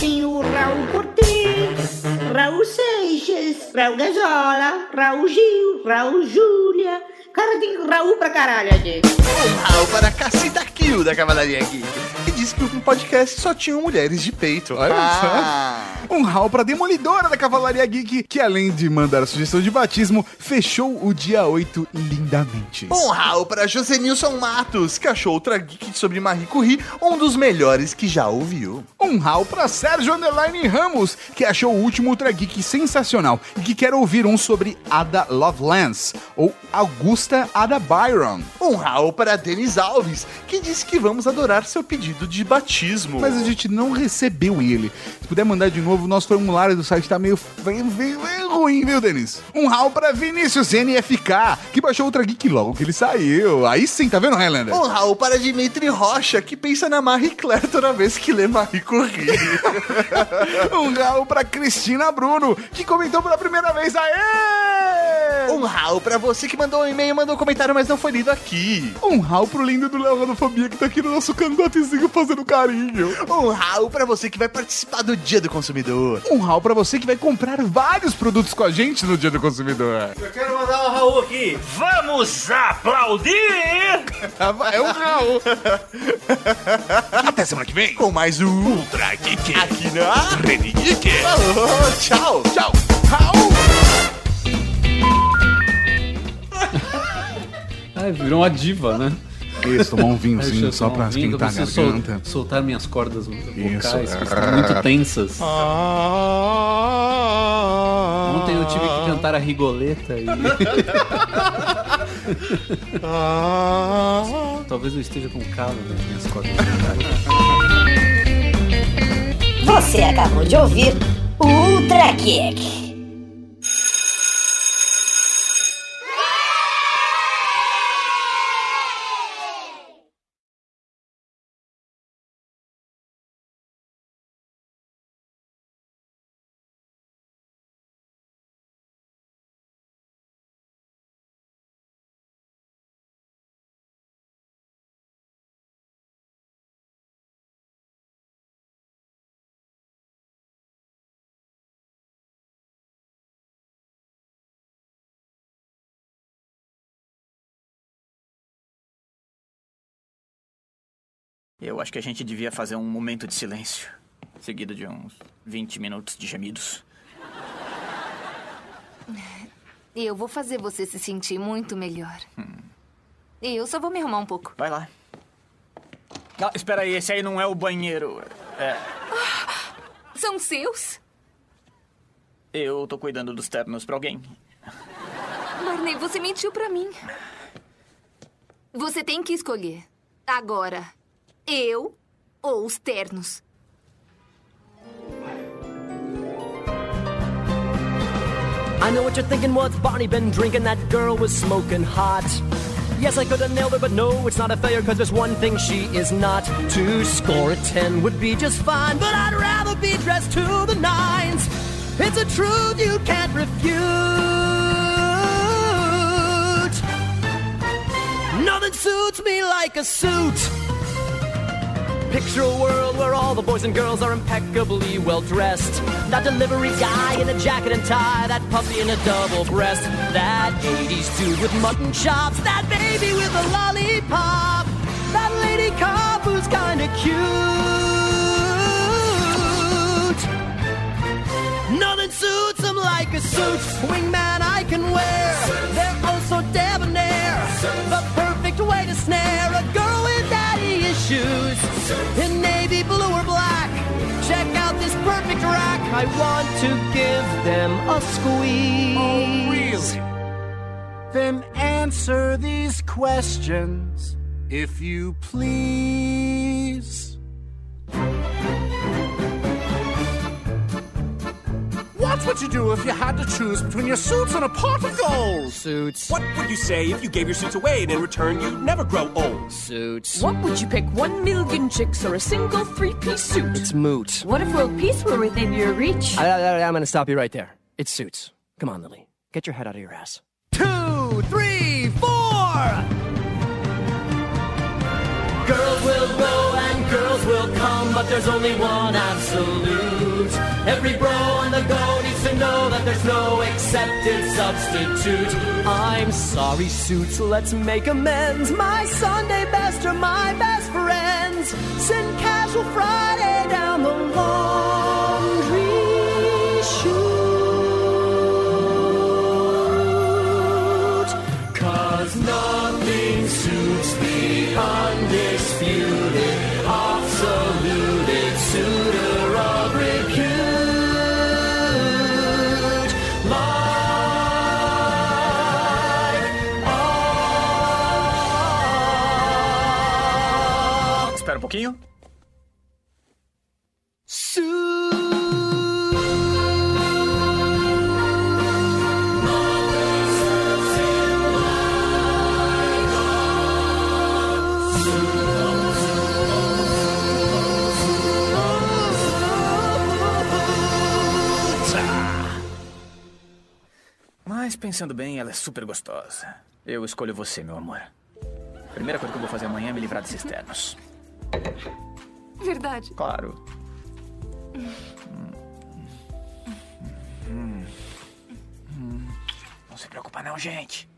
Tem o Raul Cortez, Raul Seixas, Raul Gazola, Raul Gil, Raul Júlia. Cara, tem Raul pra caralho aqui. um Raul para Cacita Kill da Cavalaria Geek, que o podcast só tinha mulheres de peito. Olha Ah. só. Um Raul pra Demolidora da Cavalaria Geek, que além de mandar a sugestão de batismo, fechou o dia 8 lindamente. Um Raul para Josenilson Matos, que achou Ultra Geek sobre Marie Curie um dos melhores que já ouviu. Um Raul pra Sérgio Underline Ramos, que achou o último Ultra Geek sensacional e que quer ouvir um sobre Ada Lovelace, ou Augusta Ada Byron. Um Raul para Denis Alves, que disse que vamos adorar seu pedido de batismo. Mas a gente não recebeu ele. Se puder mandar de novo, o nosso formulário do site tá meio, meio, meio, meio ruim, viu, Denis? Um Raul pra Vinícius NFK, que baixou Ultra Geek logo que ele saiu. Aí sim, tá vendo, Highlander? Um Raul para Dimitri Rocha, que pensa na Marie Claire toda vez que lê Marie Curie. *laughs* Um Raul pra Cristina Bruno, que comentou pela primeira vez. Aê! um Raul para você que mandou um e-mail, mandou um comentário, mas não foi lido aqui. Um Raul pro lindo do Léo Rodofobia, que tá aqui no nosso cangotezinho fazendo carinho. Um Raul para você que vai participar do Dia do Consumidor. Um Raul pra você que vai comprar vários produtos com a gente no Dia do Consumidor. Eu quero mandar um Raul aqui. Vamos aplaudir! *laughs* É um Raul. Até semana que vem. Com mais um Ultra Geek. aqui na Rede Geek. Falou, tchau. Tchau. Raul. Ah, virou uma diva, né? Isso, tomar um vinhozinho só pra um vinho, esquentar a preciso sol- garganta. soltar minhas cordas vocais, Isso. que estão muito tensas. Ontem eu tive que cantar a rigoleta e. Talvez eu esteja com calo nas minhas cordas vocais. Você acabou de ouvir o Ultra Geek. Eu acho que a gente devia fazer um momento de silêncio, seguido de uns 20 minutos de gemidos. *laughs* Eu vou fazer você se sentir muito melhor. E eu só vou me arrumar um pouco. Vai lá. Ah, espera aí, esse aí não é o banheiro. É, *gasps* São seus? eu tô cuidando dos ternos pra alguém. Barney, você mentiu pra mim. Você tem que escolher. Agora, eu ou os ternos. I know what you're thinking. What's Barney been drinking? That girl was smoking hot. Yes, I could have nailed her, but no, it's not a failure, cause there's one thing she is not. To score a 10 would be just fine, but I'd rather be dressed to the nines. It's a truth you can't refute. Nothing suits me like a suit. Picture a world where all the boys and girls are impeccably well dressed. That delivery guy in a jacket and tie, that puppy in a double breast, that 80s dude with mutton chops, that baby with a lollipop, that lady cop who's kinda cute. Nothing suits him like a suit. Wingman I can wear. They're oh also debonair. The perfect way to snare a girl issues. In navy blue or black. Check out this perfect rack. I want to give them a squeeze. Oh, really? Then answer these questions, if you please. Would you do if you had to choose between your suits and a pot of gold? Suits. What would you say if you gave your suits away and in return you'd never grow old? Suits. What would you pick, one million chicks or a single three-piece suit? It's moot. What if world peace were within your reach? I, I, I'm gonna stop you right there. It's suits. Come on, Lily. Get your head out of your ass. Two, three, four! Girls will go and girls will come, but there's only one absolute. Every bro on the go needs to know that there's no accepted substitute. I'm sorry, suits, let's make amends. My Sunday best are my best friends. Send casual Friday down the pouquinho. Mas pensando bem, ela é super gostosa. Eu escolho você, meu amor. Primeira coisa que eu vou fazer amanhã é me livrar desses ternos. Verdade. Claro. Não se preocupa não, gente.